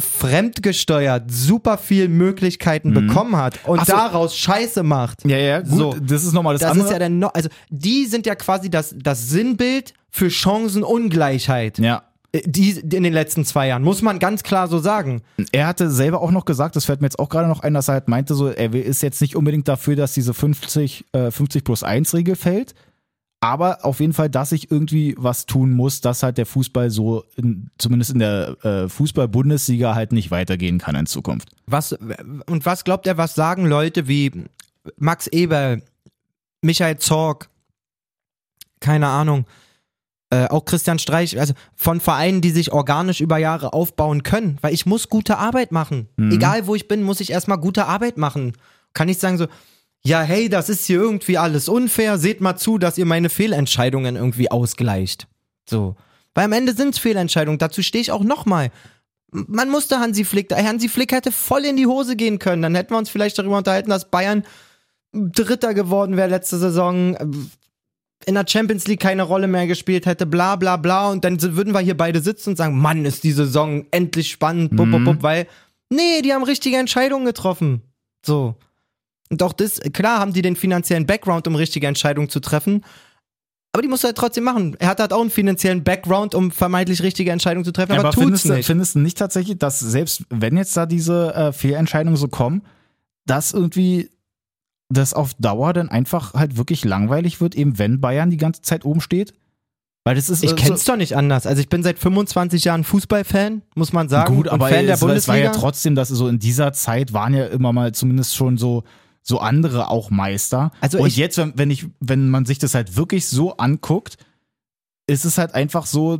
fremdgesteuert super viel Möglichkeiten bekommen hat und Mhm. So. daraus Scheiße macht. Ja, ja, gut, So. das ist nochmal das, Das andere. ist ja dann noch, also die sind ja quasi das, das Sinnbild für Chancenungleichheit. ja. Äh, Die in den letzten zwei Jahren, muss man ganz klar so sagen. Er hatte selber auch noch gesagt, das fällt mir jetzt auch gerade noch ein, dass er halt meinte, so, er ist jetzt nicht unbedingt dafür, dass diese 50, äh, 50 plus 1 Regel fällt, aber auf jeden Fall, dass sich irgendwie was tun muss, dass halt der Fußball so, in, zumindest in der äh, Fußball-Bundesliga halt nicht weitergehen kann in Zukunft. Was, und was glaubt er, was sagen Leute wie Max Eber, Michael Zorg, keine Ahnung, äh, auch Christian Streich, also von Vereinen, die sich organisch über Jahre aufbauen können, weil ich muss gute Arbeit machen. Egal wo ich bin, muss ich erstmal gute Arbeit machen. Kann ich sagen so, ja, hey, das ist hier irgendwie alles unfair, seht mal zu, dass ihr meine Fehlentscheidungen irgendwie ausgleicht. So. Weil am Ende sind es Fehlentscheidungen, dazu stehe ich auch nochmal. Man musste Hansi Flick, da- Hansi Flick hätte voll in die Hose gehen können. Dann hätten wir uns vielleicht darüber unterhalten, dass Bayern Dritter geworden wäre letzte Saison, in der Champions League keine Rolle mehr gespielt hätte, bla bla bla. Und dann würden wir hier beide sitzen und sagen, Mann, ist die Saison endlich spannend, bup, bup, bup, weil, nee, die haben richtige Entscheidungen getroffen. So. Und auch das, klar haben die den finanziellen Background, um richtige Entscheidungen zu treffen. Aber die muss er halt trotzdem machen. Er hat halt auch einen finanziellen Background, um vermeintlich richtige Entscheidungen zu treffen, aber, tut's findest, du, nicht. findest du nicht tatsächlich, dass selbst wenn jetzt da diese äh, Fehlentscheidungen so kommen, dass irgendwie das auf Dauer dann einfach halt wirklich langweilig wird, eben wenn Bayern die ganze Zeit oben steht? Weil das ist Ich äh, kenn's doch nicht anders. Also ich bin seit 25 Jahren Fußballfan, muss man sagen. Gut, aber Fan der es, war- es war Bundesliga. ja trotzdem, dass so in dieser Zeit waren ja immer mal zumindest schon so so andere auch Meister. Also und ich- jetzt, wenn, wenn ich, wenn man sich das halt wirklich so anguckt, ist es halt einfach so,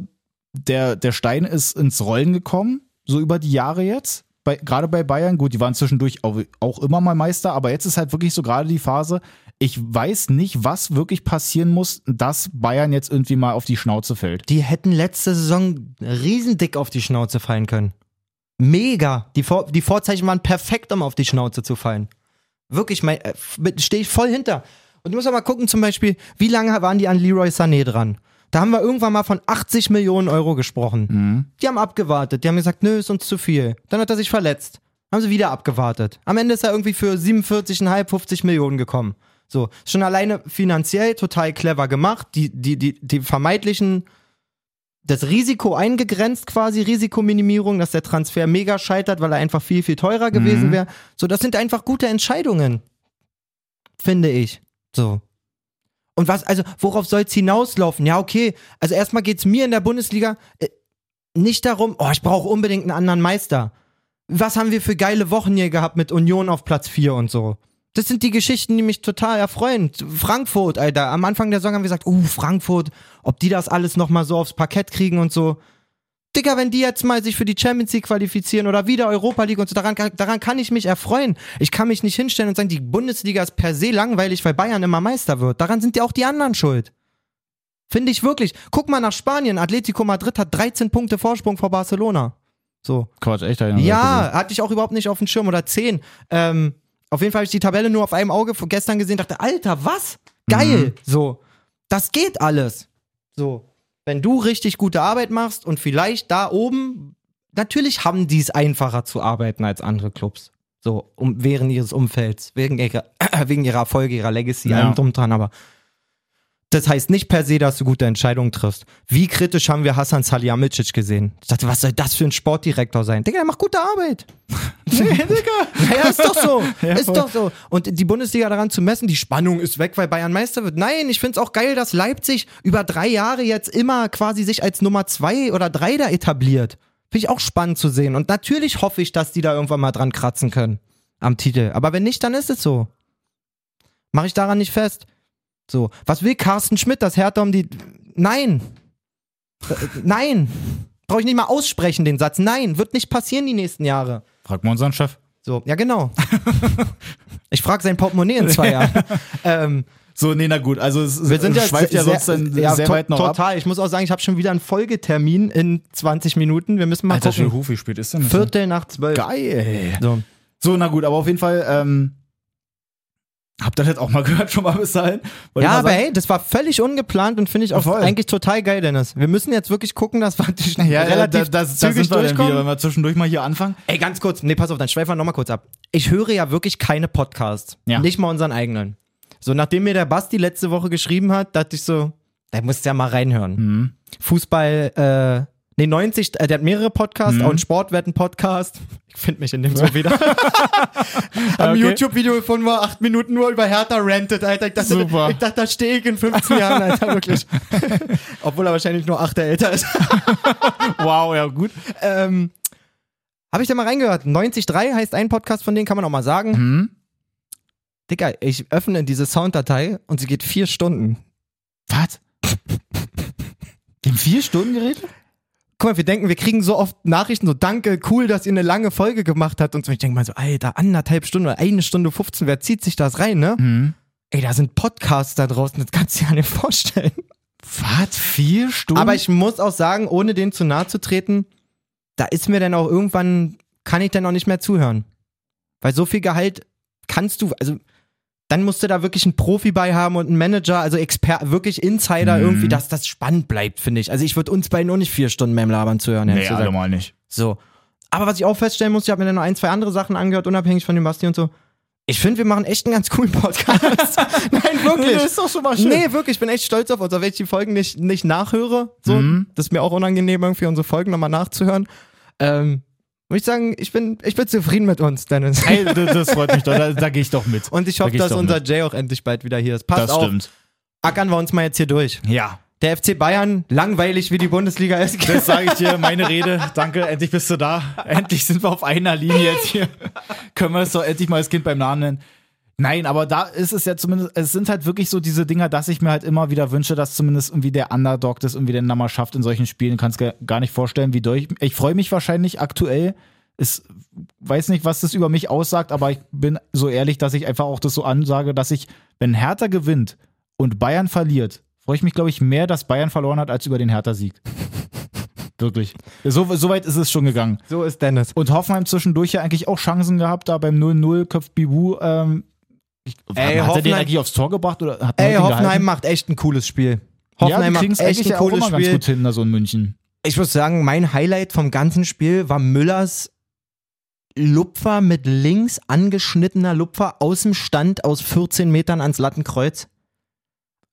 der, der Stein ist ins Rollen gekommen, so über die Jahre jetzt. Bei, gerade bei Bayern, gut, die waren zwischendurch auch, auch immer mal Meister, aber jetzt ist halt wirklich so gerade die Phase, ich weiß nicht, was wirklich passieren muss, dass Bayern jetzt irgendwie mal auf die Schnauze fällt. Die hätten letzte Saison riesendick auf die Schnauze fallen können. Mega. Die, Vor die Vorzeichen waren perfekt, um auf die Schnauze zu fallen. Wirklich, äh, stehe ich voll hinter. Und du musst auch mal gucken, zum Beispiel, wie lange waren die an Leroy Sané dran? Da haben wir irgendwann mal von 80 Millionen Euro gesprochen. Mhm. Die haben abgewartet. Die haben gesagt, nö, ist uns zu viel. Dann hat er sich verletzt. Haben sie wieder abgewartet. Am Ende ist er irgendwie für 47,5, 50 Millionen gekommen. So, schon alleine finanziell total clever gemacht. Die, die, die, die vermeintlichen, das Risiko eingegrenzt quasi, Risikominimierung, dass der Transfer mega scheitert, weil er einfach viel, viel teurer gewesen Mhm. wäre. So, das sind einfach gute Entscheidungen. Finde ich. So. Und was, also, worauf soll es hinauslaufen? Ja, okay. Also, erstmal geht es mir in der Bundesliga äh, nicht darum, oh, ich brauche unbedingt einen anderen Meister. Was haben wir für geile Wochen hier gehabt mit Union auf Platz 4 und so? Das sind die Geschichten, die mich total erfreuen. Frankfurt, Alter. Am Anfang der Saison haben wir gesagt, uh, Frankfurt, ob die das alles nochmal so aufs Parkett kriegen und so. Digga, wenn die jetzt mal sich für die Champions League qualifizieren oder wieder Europa League und so, daran, daran kann ich mich erfreuen. Ich kann mich nicht hinstellen und sagen, die Bundesliga ist per se langweilig, weil Bayern immer Meister wird. Daran sind ja auch die anderen schuld. Finde ich wirklich. Guck mal nach Spanien. Atletico Madrid hat 13 Punkte Vorsprung vor Barcelona. So. Quatsch, echt? Ja, hatte ich auch überhaupt nicht auf dem Schirm oder 10. Ähm, auf jeden Fall habe ich die Tabelle nur auf einem Auge von gestern gesehen, dachte, Alter, was? Geil. So. Das geht alles. So. Wenn du richtig gute Arbeit machst und vielleicht da oben, natürlich haben die es einfacher zu arbeiten als andere Clubs. So, um, während ihres Umfelds, wegen ihrer, wegen ihrer Erfolge, ihrer Legacy, Ja. allem drum dran, aber das heißt nicht per se, dass du gute Entscheidungen triffst. Wie kritisch haben wir Hassan Salihamidzic gesehen? Ich dachte, was soll das für ein Sportdirektor sein? Digga, der macht gute Arbeit. Nee, Digga. Ja, ist doch so. Ja, ist doch so. Und die Bundesliga daran zu messen, die Spannung ist weg, weil Bayern Meister wird. Nein, ich find's auch geil, dass Leipzig über drei Jahre jetzt immer quasi sich als Nummer zwei oder drei da etabliert. Finde ich auch spannend zu sehen. Und natürlich hoffe ich, dass die da irgendwann mal dran kratzen können. Am Titel. Aber wenn nicht, dann ist es so. Mache ich daran nicht fest. So. Was will Carsten Schmidt, das Hertha um die. Nein. Äh, Nein. Brauche ich nicht mal aussprechen, den Satz. Nein, wird nicht passieren die nächsten Jahre. Frag mal unseren Chef. So, ja, genau. ich frage sein Portemonnaie in zwei Jahren. ähm, So, nee, na gut. Also es, wir sind ja schweift ja sonst dann ja, sehr weit noch ab. total. Ich muss auch sagen, ich habe schon wieder einen Folgetermin in 20 Minuten. Wir müssen mal Alter, gucken. Schulhof, wie spät ist denn das? Viertel nach zwölf. Geil. So. So, na gut, aber auf jeden Fall, ähm, habt ihr das auch mal gehört schon mal bis dahin? Ja, aber sagen. hey, das war völlig ungeplant und finde ich auch Voll. eigentlich total geil, Dennis. Wir müssen jetzt wirklich gucken, dass wir die ja, relativ da, da sind wir zügig wieder, durchkommen. wenn wir zwischendurch mal hier anfangen. Ey, ganz kurz, nee, pass auf, dann schweifen wir nochmal kurz ab. Ich höre ja wirklich keine Podcasts. Ja. Nicht mal unseren eigenen. So, nachdem mir der Basti letzte Woche geschrieben hat, dachte ich so, da musst du ja mal reinhören. Mhm. Fußball, äh, nee, 90, äh, der hat mehrere Podcasts, Mhm. auch einen Sportwetten-Podcast. Ich finde mich in dem so wieder. Am Okay. YouTube-Video von nur acht Minuten nur über Hertha rantet, Alter. Ich dachte, Super. ich dachte da stehe ich in 15 Jahren, Alter, wirklich. Obwohl er wahrscheinlich nur acht Jahre älter ist. Wow, ja, gut. ähm, Habe ich da mal reingehört. 93 heißt ein Podcast von denen, kann man auch mal sagen. Mhm. Digga, ich öffne diese Sounddatei und sie geht vier Stunden. Was? Im vier Stunden geredet? Guck mal, wir denken, wir kriegen so oft Nachrichten, so danke, cool, dass ihr eine lange Folge gemacht habt und so. Ich denke mal so, Alter, anderthalb Stunden oder eine Stunde 15, wer zieht sich das rein, ne? Mhm. Ey, da sind Podcasts da draußen, das kannst du dir ja nicht vorstellen. Was? Vier Stunden? Aber ich muss auch sagen, ohne denen zu nahe zu treten, da ist mir dann auch irgendwann, kann ich dann auch nicht mehr zuhören. Weil so viel Gehalt kannst du, also dann musst du da wirklich einen Profi bei haben und einen Manager, also Expert, wirklich Insider Mhm. irgendwie, dass das spannend bleibt, finde ich. Also ich würde uns beiden auch nicht vier Stunden mehr im Labern zuhören. nee, gesagt. allemal nicht. So. Aber was ich auch feststellen muss, ich habe mir dann noch ein, zwei andere Sachen angehört, unabhängig von dem Basti und so. Ich finde, wir machen echt einen ganz coolen Podcast. Nein, wirklich. Nee, ist doch schon mal Nee, wirklich, ich bin echt stolz auf uns, wenn ich die Folgen nicht, nicht nachhöre. So, Mhm. Das ist mir auch unangenehm, irgendwie unsere Folgen nochmal nachzuhören. Ähm, muss ich sagen, ich bin, ich bin zufrieden mit uns, Dennis. Ey, das, das freut mich doch, da, da gehe ich doch mit. Und ich Da hoffe, ich dass unser mit. Jay auch endlich bald wieder hier ist. Passt Das auf, stimmt. ackern wir uns mal jetzt hier durch. Ja. Der FC Bayern, langweilig wie die Bundesliga ist. Das sage ich dir, meine Rede. Danke, endlich bist du da. Endlich sind wir auf einer Linie jetzt hier. Können wir es doch endlich mal das Kind beim Namen nennen. Nein, aber da ist es ja zumindest, es sind halt wirklich so diese Dinger, dass ich mir halt immer wieder wünsche, dass zumindest irgendwie der Underdog das irgendwie dann mal schafft in solchen Spielen. Kannst gar nicht vorstellen, wie durch. Ich freue mich wahrscheinlich aktuell. Ist weiß nicht, was das über mich aussagt, aber ich bin so ehrlich, dass ich einfach auch das so ansage, dass ich, wenn Hertha gewinnt und Bayern verliert, freue ich mich, glaube ich, mehr, dass Bayern verloren hat, als über den Hertha-Sieg. Wirklich. So, so weit ist es schon gegangen. So ist Dennis. Und Hoffenheim zwischendurch ja eigentlich auch Chancen gehabt, da beim 0-0 köpft Bibu. Ähm, ich, Ey, hat er den eigentlich aufs Tor gebracht oder hat Ey, Hoffenheim gehalten? macht echt ein cooles Spiel. Ja, Hoffenheim kriegen macht echt ein cooles immer ganz Spiel. gut hin, da so in München. Ich muss sagen, mein Highlight vom ganzen Spiel war Müllers Lupfer mit links angeschnittener Lupfer aus dem Stand aus 14 Metern ans Lattenkreuz.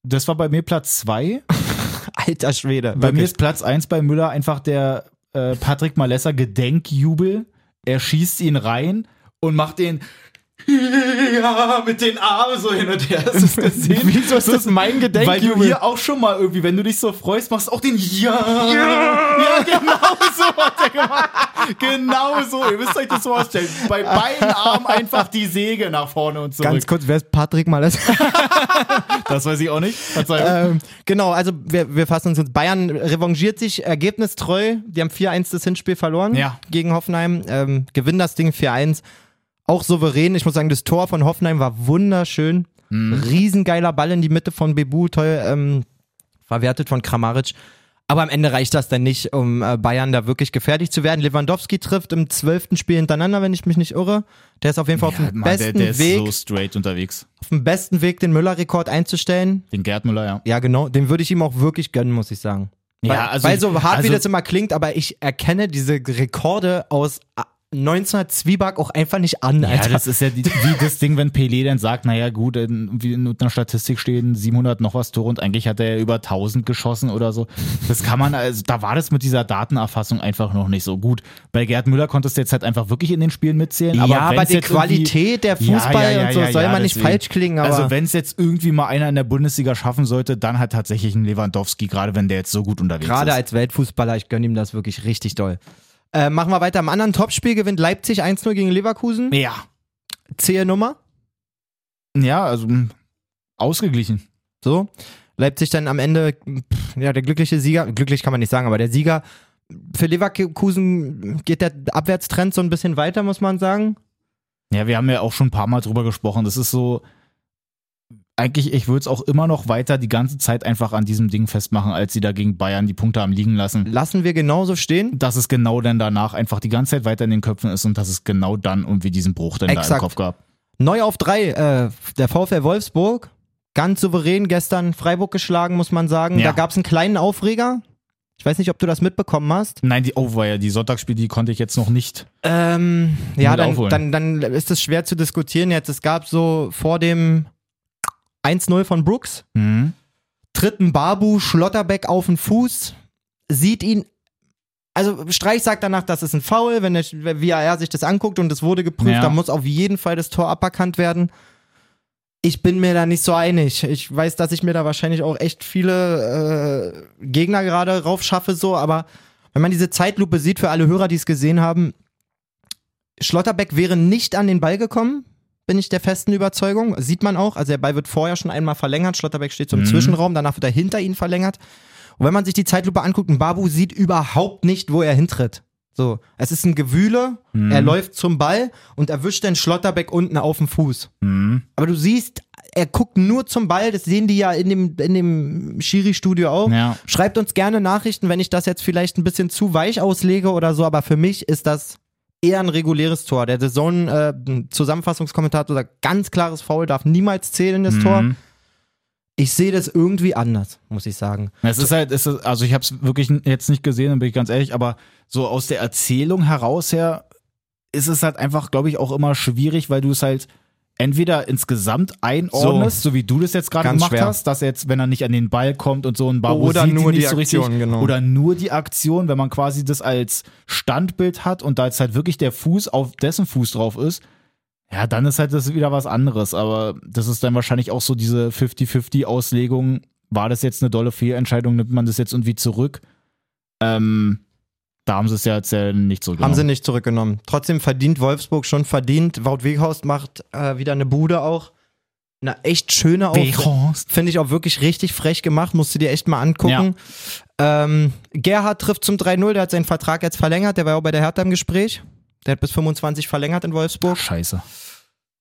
Das war bei mir Platz zwei. Alter Schwede. Bei mir wirklich. ist Platz eins bei Müller einfach der äh, Patrick Malesser Gedenkjubel. Er schießt ihn rein und macht den ja, mit den Armen so hin und her. Hast du es gesehen? Wieso ist das mein Weil du hier auch schon mal irgendwie, wenn du dich so freust, machst du auch den Ja. Ja, genau so hat er gemacht. Genau so. Ihr müsst euch das vorstellen. Bei beiden Armen einfach die Säge nach vorne und zurück. Ganz kurz, wer ist Patrick Malles? das weiß ich auch nicht. Ähm, genau, also wir, wir fassen uns jetzt. Bayern revanchiert sich ergebnistreu. Die haben 4-1 das Hinspiel verloren Ja. gegen Hoffenheim. Ähm, gewinnen das Ding 4-1. Auch souverän. Ich muss sagen, das Tor von Hoffenheim war wunderschön. Riesengeiler Ball in die Mitte von Bebu, toll ähm, verwertet von Kramaric. Aber am Ende reicht das dann nicht, um äh, Bayern da wirklich gefährlich zu werden. Lewandowski trifft im zwölften Spiel hintereinander, wenn ich mich nicht irre. Der ist auf jeden Fall auf Ja, dem Mann, besten der, der ist Weg, so straight unterwegs. auf dem besten Weg, den Müller-Rekord einzustellen. Den Gerd Müller, ja. Ja, genau. Den würde ich ihm auch wirklich gönnen, muss ich sagen. Weil, Ja, also- weil so hart wie also- das immer klingt, aber ich erkenne diese Rekorde aus äh, 1900 Zwieback auch einfach nicht an, Ja, Alter. das ist ja die, wie das Ding, wenn Pelé dann sagt, naja gut, in, wie in einer Statistik stehen 700 noch was Tore und eigentlich hat er ja über 1000 geschossen oder so. Das kann man, also da war das mit dieser Datenerfassung einfach noch nicht so gut. Bei Gerd Müller konntest du jetzt halt einfach wirklich in den Spielen mitzählen. Aber ja, aber die Qualität der Fußball ja, ja, und so soll man nicht deswegen. falsch klingen, aber Also wenn es jetzt irgendwie mal einer in der Bundesliga schaffen sollte, dann halt tatsächlich ein Lewandowski, gerade wenn der jetzt so gut unterwegs gerade ist. als Weltfußballer, ich gönne ihm das wirklich richtig doll. Äh, machen wir weiter. Im anderen Topspiel gewinnt Leipzig 1-0 gegen Leverkusen. ja. Zähe Nummer. Ja, also mh, ausgeglichen. So. Leipzig dann am Ende, pff, ja, der glückliche Sieger, glücklich kann man nicht sagen, aber der Sieger. Für Leverkusen geht der Abwärtstrend so ein bisschen weiter, muss man sagen. Ja, wir haben ja auch schon ein paar Mal drüber gesprochen. Das ist so, eigentlich, ich würde es auch immer noch weiter die ganze Zeit einfach an diesem Ding festmachen, als sie da gegen Bayern die Punkte haben liegen lassen. Lassen wir genauso stehen. Dass es genau dann danach einfach die ganze Zeit weiter in den Köpfen ist und dass es genau dann irgendwie diesen Bruch dann da im Exakt. Kopf gab. Neu auf drei, äh, der VfL Wolfsburg. Ganz souverän gestern Freiburg geschlagen, muss man sagen. Ja. Da gab es einen kleinen Aufreger. Ich weiß nicht, ob du das mitbekommen hast. Nein, die oh, war ja die Sonntagsspiele, die konnte ich jetzt noch nicht. Ähm, ja, dann, dann, dann ist es schwer zu diskutieren jetzt. Es gab so vor dem 1-0 von Brooks, Mhm. tritt ein Babu Schlotterbeck auf den Fuß, sieht ihn. Also Streich sagt danach, das ist ein Foul, wenn der VAR sich das anguckt und es wurde geprüft, Ja. dann muss auf jeden Fall das Tor aberkannt werden. Ich bin mir da nicht so einig. Ich weiß, dass ich mir da wahrscheinlich auch echt viele äh, Gegner gerade rauf schaffe, so, aber wenn man diese Zeitlupe sieht, für alle Hörer, die es gesehen haben, Schlotterbeck wäre nicht an den Ball gekommen, bin ich der festen Überzeugung. Sieht man auch. Also der Ball wird vorher schon einmal verlängert. Schlotterbeck steht so im Mhm. Zwischenraum, danach wird er hinter ihn verlängert. Und wenn man sich die Zeitlupe anguckt, ein Babu sieht überhaupt nicht, wo er hintritt. So, es ist ein Gewühle, Mhm. er läuft zum Ball und erwischt den Schlotterbeck unten auf dem Fuß. Mhm. Aber du siehst, er guckt nur zum Ball, das sehen die ja in dem, in dem Schiri-Studio auch. Ja. Schreibt uns gerne Nachrichten, wenn ich das jetzt vielleicht ein bisschen zu weich auslege oder so, aber für mich ist das eher ein reguläres Tor. Der Zone äh, sagt, ganz klares Foul darf niemals zählen, das Tor. Mhm. Ich sehe das irgendwie anders, muss ich sagen. Es ist halt, es ist, also ich habe es wirklich jetzt nicht gesehen, dann bin ich ganz ehrlich, aber so aus der Erzählung heraus her ist es halt einfach, glaube ich, auch immer schwierig, weil du es halt entweder insgesamt einordnest, so, wie du das jetzt gerade gemacht schwer. hast, dass jetzt, wenn er nicht an den Ball kommt und so ein Babu Oder sieht nur ihn nicht die so richtig, genau. oder nur die Aktion, wenn man quasi das als Standbild hat und da jetzt halt wirklich der Fuß auf dessen Fuß drauf ist, ja, dann ist halt das wieder was anderes. Aber das ist dann wahrscheinlich auch so diese 50-50-Auslegung. War das jetzt eine dolle Fehlentscheidung? Nimmt man das jetzt irgendwie zurück? Ähm, da haben sie es ja jetzt ja nicht so Haben sie nicht zurückgenommen. Trotzdem verdient Wolfsburg schon verdient. Wout Weghorst macht äh, wieder eine Bude auch. Eine echt schöne. Weghorst. Finde ich auch wirklich richtig frech gemacht. Musst du dir echt mal angucken. Ähm, Gerhard trifft zum 3-0. Der hat seinen Vertrag jetzt verlängert. Der war ja auch bei der Hertha im Gespräch. Der hat bis 25 verlängert in Wolfsburg. Scheiße.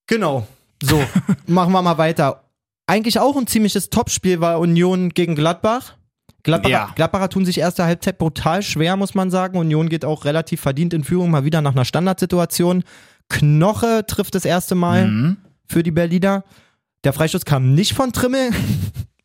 Genau. So, machen wir mal weiter. Eigentlich auch ein ziemliches Topspiel war Union gegen Gladbach. Gladbacher, Ja. Gladbacher tun sich erste Halbzeit brutal schwer, muss man sagen. Union geht auch relativ verdient in Führung, mal wieder nach einer Standardsituation. Knoche trifft das erste Mal Mhm. für die Berliner. Der Freistoß kam nicht von Trimmel.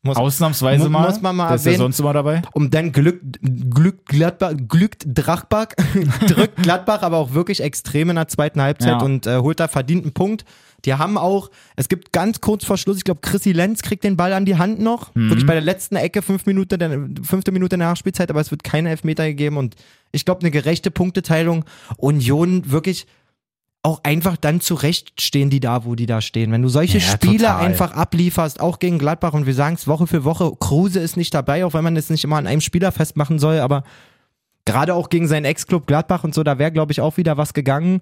Muss, Ausnahmsweise mal. muss man mal Der ist ja erwähnen. sonst immer dabei. um dann Glück, Glück Gladbach, glückt Drachbach, drückt Gladbach aber auch wirklich extrem in der zweiten Halbzeit Ja. und äh, holt da verdienten Punkt. Die haben auch, es gibt ganz kurz vor Schluss, ich glaube, Chrissy Lenz kriegt den Ball an die Hand noch. Mhm. Wirklich bei der letzten Ecke, fünf Minuten, der, fünfte Minute der Nachspielzeit, aber es wird keine Elfmeter gegeben und ich glaube, eine gerechte Punkteteilung. Union wirklich auch einfach dann zurecht stehen die da, wo die da stehen. Wenn du solche Ja, Spiele total. einfach ablieferst, auch gegen Gladbach und wir sagen es Woche für Woche, Kruse ist nicht dabei, auch wenn man es nicht immer an einem Spieler festmachen soll, aber gerade auch gegen seinen Ex-Club Gladbach und so, da wäre glaube ich auch wieder was gegangen.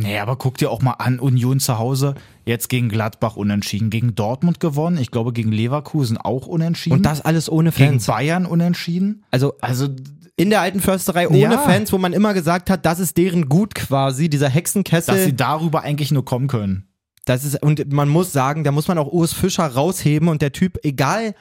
Nee, aber guck dir auch mal an, Union zu Hause, jetzt gegen Gladbach unentschieden, gegen Dortmund gewonnen, ich glaube gegen Leverkusen auch unentschieden. Und das alles ohne gegen Fans. Bayern unentschieden. Also Also in der alten Försterei ohne Ja. Fans, wo man immer gesagt hat, das ist deren Gut quasi, dieser Hexenkessel. dass sie darüber eigentlich nur kommen können. Das ist, und man muss sagen, da muss man auch Urs Fischer rausheben und der Typ, egal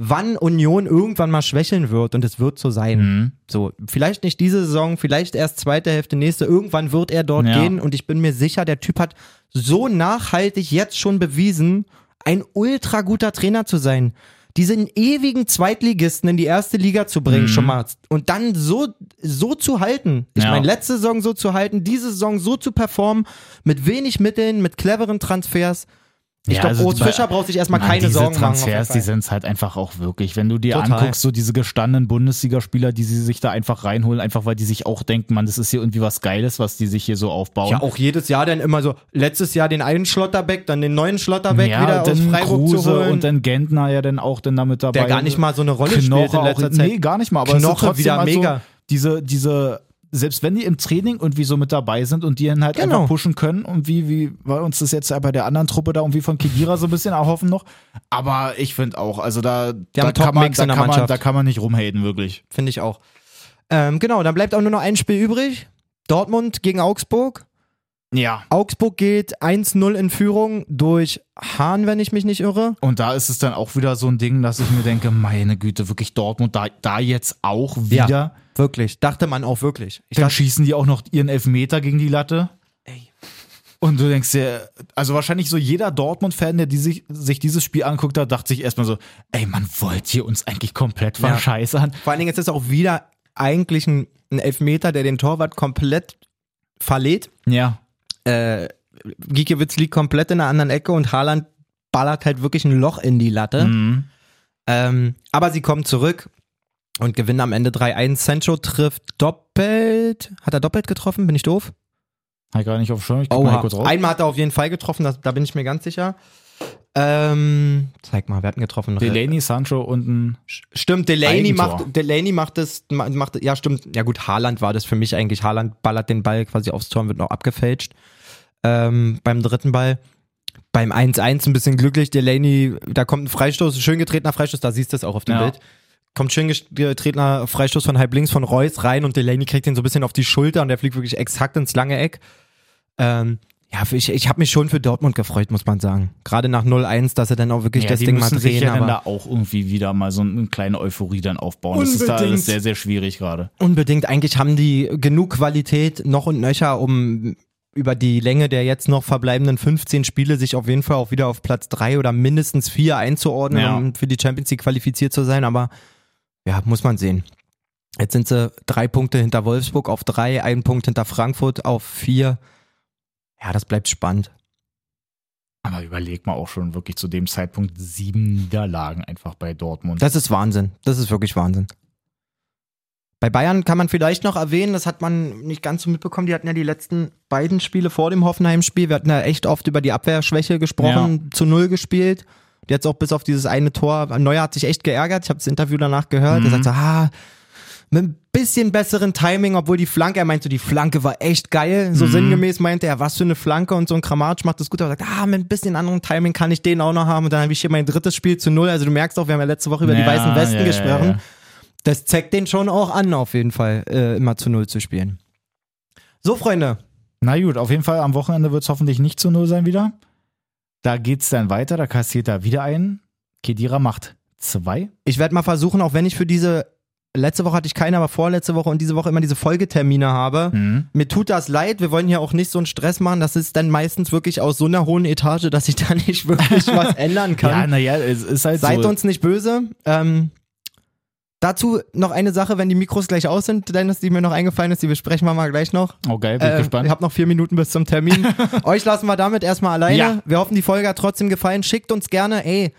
wann Union irgendwann mal schwächeln wird, und es wird so sein. Mhm. So, vielleicht nicht diese Saison, vielleicht erst zweite Hälfte nächste, irgendwann wird er dort Ja. gehen und ich bin mir sicher, der Typ hat so nachhaltig jetzt schon bewiesen, ein ultra guter Trainer zu sein. Diesen ewigen Zweitligisten in die erste Liga zu bringen, Mhm. schon mal. Und dann so, so zu halten. Ich Ja. meine, letzte Saison so zu halten, diese Saison so zu performen, mit wenig Mitteln, mit cleveren Transfers. Ich Ja, glaube, also die- Fischer braucht sich erstmal keine diese Sorgen machen. Transfers, die Fall. sind es halt einfach auch wirklich. Wenn du dir Total. anguckst, so diese gestandenen Bundesligaspieler, die sie sich da einfach reinholen, einfach weil die sich auch denken, man, das ist hier irgendwie was Geiles, was die sich hier so aufbauen. Ja, auch jedes Jahr dann immer so, letztes Jahr den einen Schlotterbeck, dann den neuen Schlotterbeck wieder aus Freiburg Kruse zu holen. und dann Gentner ja dann auch dann damit dabei. der gar nicht mal so eine Rolle spielt in Knoche letzter auch, Zeit. Nee, gar nicht mal. Aber es Knoche ist trotzdem wieder mega. So, diese, diese, selbst wenn die im Training irgendwie so mit dabei sind und die dann halt Genau. einfach pushen können und wie, wie wir uns das jetzt ja bei der anderen Truppe da irgendwie von Kedira so ein bisschen erhoffen noch. Aber ich finde auch, also da, da, kann man, da, kann man, da kann man nicht rumhaten, wirklich. Finde ich auch. Ähm, genau, dann bleibt auch nur noch ein Spiel übrig. Dortmund gegen Augsburg. Ja. Augsburg geht 1-0 in Führung durch Hahn, wenn ich mich nicht irre. Und da ist es dann auch wieder so ein Ding, dass ich mir denke, meine Güte, wirklich Dortmund, da, da jetzt auch wieder. Ja. Wirklich. Dachte man auch wirklich. Ich Dann dachte, schießen die auch noch ihren Elfmeter gegen die Latte. Ey. Und du denkst dir, also wahrscheinlich so jeder Dortmund-Fan, der die sich, sich dieses Spiel anguckt hat, dachte sich erstmal so, ey, man wollt ihr uns eigentlich komplett Ja. verscheißern? vor allen Dingen ist es auch wieder eigentlich ein, ein Elfmeter, der den Torwart komplett verlädt. Ja. Äh, Giekewitz liegt komplett in einer anderen Ecke und Haaland ballert halt wirklich ein Loch in die Latte. Mhm. Ähm, aber sie kommen zurück und gewinnen am Ende 3-1. Sancho trifft doppelt. Hat er doppelt getroffen? Bin ich doof? Hab ich gar nicht auf Schirm, ich guck mal kurz raus. Einmal hat er auf jeden Fall getroffen, das, da bin ich mir ganz sicher. Ähm, zeig mal, wer hat ihn getroffen? Delaney, Sancho und ein Stimmt, Delaney Eigentor. macht, Delaney macht es, ma- macht, ja stimmt, ja gut, Haaland war das für mich eigentlich. Haaland ballert den Ball quasi aufs Tor und wird noch abgefälscht. Ähm, beim dritten Ball. Beim 1-1 ein bisschen glücklich. Delaney, da kommt ein Freistoß, schön getretener Freistoß, da siehst du es auch auf dem Ja. Bild. Kommt schön getretener Freistoß von halb links von Reus rein und Delaney kriegt den so ein bisschen auf die Schulter und der fliegt wirklich exakt ins lange Eck. Ähm, ja, ich, ich habe mich schon für Dortmund gefreut, muss man sagen. Gerade nach 0-1, dass sie dann auch wirklich ja, das Ding mal müssen sich drehen. ja dann aber da auch irgendwie wieder mal so eine kleine Euphorie dann aufbauen. Das ist da Unbedingt. alles sehr, sehr schwierig gerade. Unbedingt. Eigentlich haben die genug Qualität noch und nöcher, um über die Länge der jetzt noch verbleibenden 15 Spiele sich auf jeden Fall auch wieder auf Platz 3 oder mindestens 4 einzuordnen, Ja. um für die Champions League qualifiziert zu sein. Aber ja, muss man sehen. Jetzt sind sie drei Punkte hinter Wolfsburg auf drei, ein Punkt hinter Frankfurt auf vier. Ja, das bleibt spannend. Aber überleg mal auch schon wirklich zu dem Zeitpunkt sieben Niederlagen einfach bei Dortmund. Das ist Wahnsinn. Das ist wirklich Wahnsinn. Bei Bayern kann man vielleicht noch erwähnen, das hat man nicht ganz so mitbekommen, die hatten ja die letzten beiden Spiele vor dem Hoffenheim-Spiel, wir hatten ja echt oft über die Abwehrschwäche gesprochen, zu Null gespielt. Jetzt auch bis auf dieses eine Tor. Neuer hat sich echt geärgert, ich habe das Interview danach gehört, er sagt so, ah, mit ein bisschen besseren Timing, obwohl die Flanke, er meinte, die Flanke war echt geil. So sinngemäß meinte er, was für eine Flanke und so ein Kramatsch macht das gut. Aber er sagt, ah, mit ein bisschen anderen Timing kann ich den auch noch haben. Und dann habe ich hier mein drittes Spiel zu null. Also du merkst auch, wir haben ja letzte Woche über die Ja, weißen Westen ja, gesprochen. ja. Das zeigt den schon auch an, auf jeden Fall, äh, immer zu null zu spielen. So, Freunde, Na gut, auf jeden Fall am Wochenende wird es hoffentlich nicht zu Null sein wieder. Da geht's dann weiter, da kassiert er wieder einen. Kedira macht zwei. Ich werde mal versuchen, auch wenn ich für diese, letzte Woche hatte ich keine, aber vorletzte Woche und diese Woche immer diese Folgetermine habe. Mhm. Mir tut das leid, wir wollen hier auch nicht so einen Stress machen. Das ist dann meistens wirklich aus so einer hohen Etage, dass ich da nicht wirklich was ändern kann. Ja, naja, es ist halt Seid so. uns nicht böse. Ähm, dazu noch eine Sache, wenn die Mikros gleich aus sind, Dennis, die mir noch eingefallen ist, die besprechen wir mal gleich noch. Oh geil, bin ich Äh, gespannt. Ich habe noch vier Minuten bis zum Termin. Euch lassen wir damit erstmal alleine. Ja. Wir hoffen, die Folge hat trotzdem gefallen. Schickt uns gerne, ey,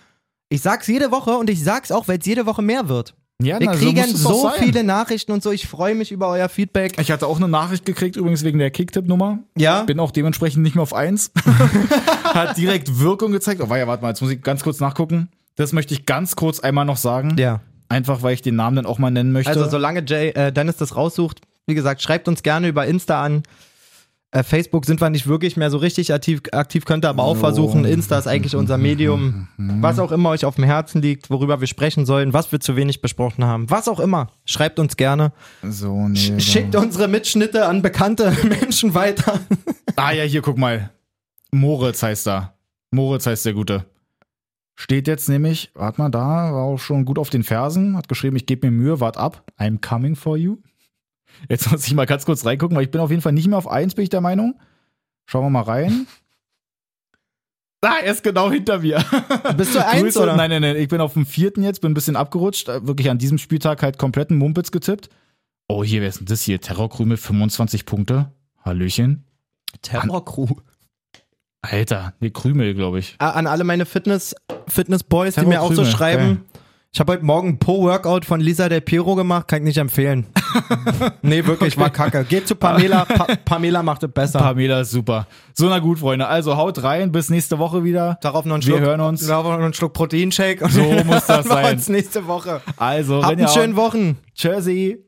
ich sag's jede Woche und ich sag's auch, weil es jede Woche mehr wird. ja, Wir na, kriegen so sein. viele Nachrichten und so. Ich freue mich über euer Feedback. Ich hatte auch eine Nachricht gekriegt, übrigens wegen der Kicktipp-Nummer. Ja? Bin auch dementsprechend nicht mehr auf 1. Hat direkt Wirkung gezeigt. Oh, ja, warte mal, jetzt muss ich ganz kurz nachgucken. Das möchte ich ganz kurz einmal noch sagen. Ja. Einfach, weil ich den Namen dann auch mal nennen möchte. Also solange Jay, äh, Dennis das raussucht, wie gesagt, schreibt uns gerne über Insta an. Äh, Facebook sind wir nicht wirklich mehr so richtig aktiv, aktiv könnt ihr aber auch versuchen. Insta ist eigentlich unser Medium. Was auch immer euch auf dem Herzen liegt, worüber wir sprechen sollen, was wir zu wenig besprochen haben, was auch immer, schreibt uns gerne. so, nee. Sch- Schickt unsere Mitschnitte an bekannte Menschen weiter. Ah ja, hier, guck mal. Moritz heißt da. Moritz heißt der Gute. Steht jetzt nämlich, warte mal, da war auch schon gut auf den Fersen, hat geschrieben, ich gebe mir Mühe, wart ab, I'm coming for you. Jetzt muss ich mal ganz kurz reingucken, weil ich bin auf jeden Fall nicht mehr auf 1, bin ich der Meinung. Schauen wir mal rein. Da, er ist genau hinter mir. Bist du eins oder? Nein, nein, nein, ich bin auf dem vierten jetzt, bin ein bisschen abgerutscht, äh, wirklich an diesem Spieltag halt kompletten Mumpitz getippt. Oh, hier, wer ist denn das hier? Terrorkrümel, 25 Punkte. Hallöchen. Terrorcrew. Alter, nee, Krümel, glaube ich. Ah, An alle meine Fitness, Fitness Boys, die mir auch so schreiben. geil. Ich habe heute Morgen ein Po-Workout von Lisa Del Piero gemacht, kann ich nicht empfehlen. nee, wirklich, war kacke. Geht zu Pamela, pa Pamela macht es besser. Pamela ist super. So, na gut, Freunde. Also haut rein, bis nächste Woche wieder. Darauf noch einen Wir Schluck, hören uns. Darauf noch einen Schluck Proteinshake. und So muss das wir sein. uns nächste Woche. Also, Habt einen schönen Wochen. Tschüssi.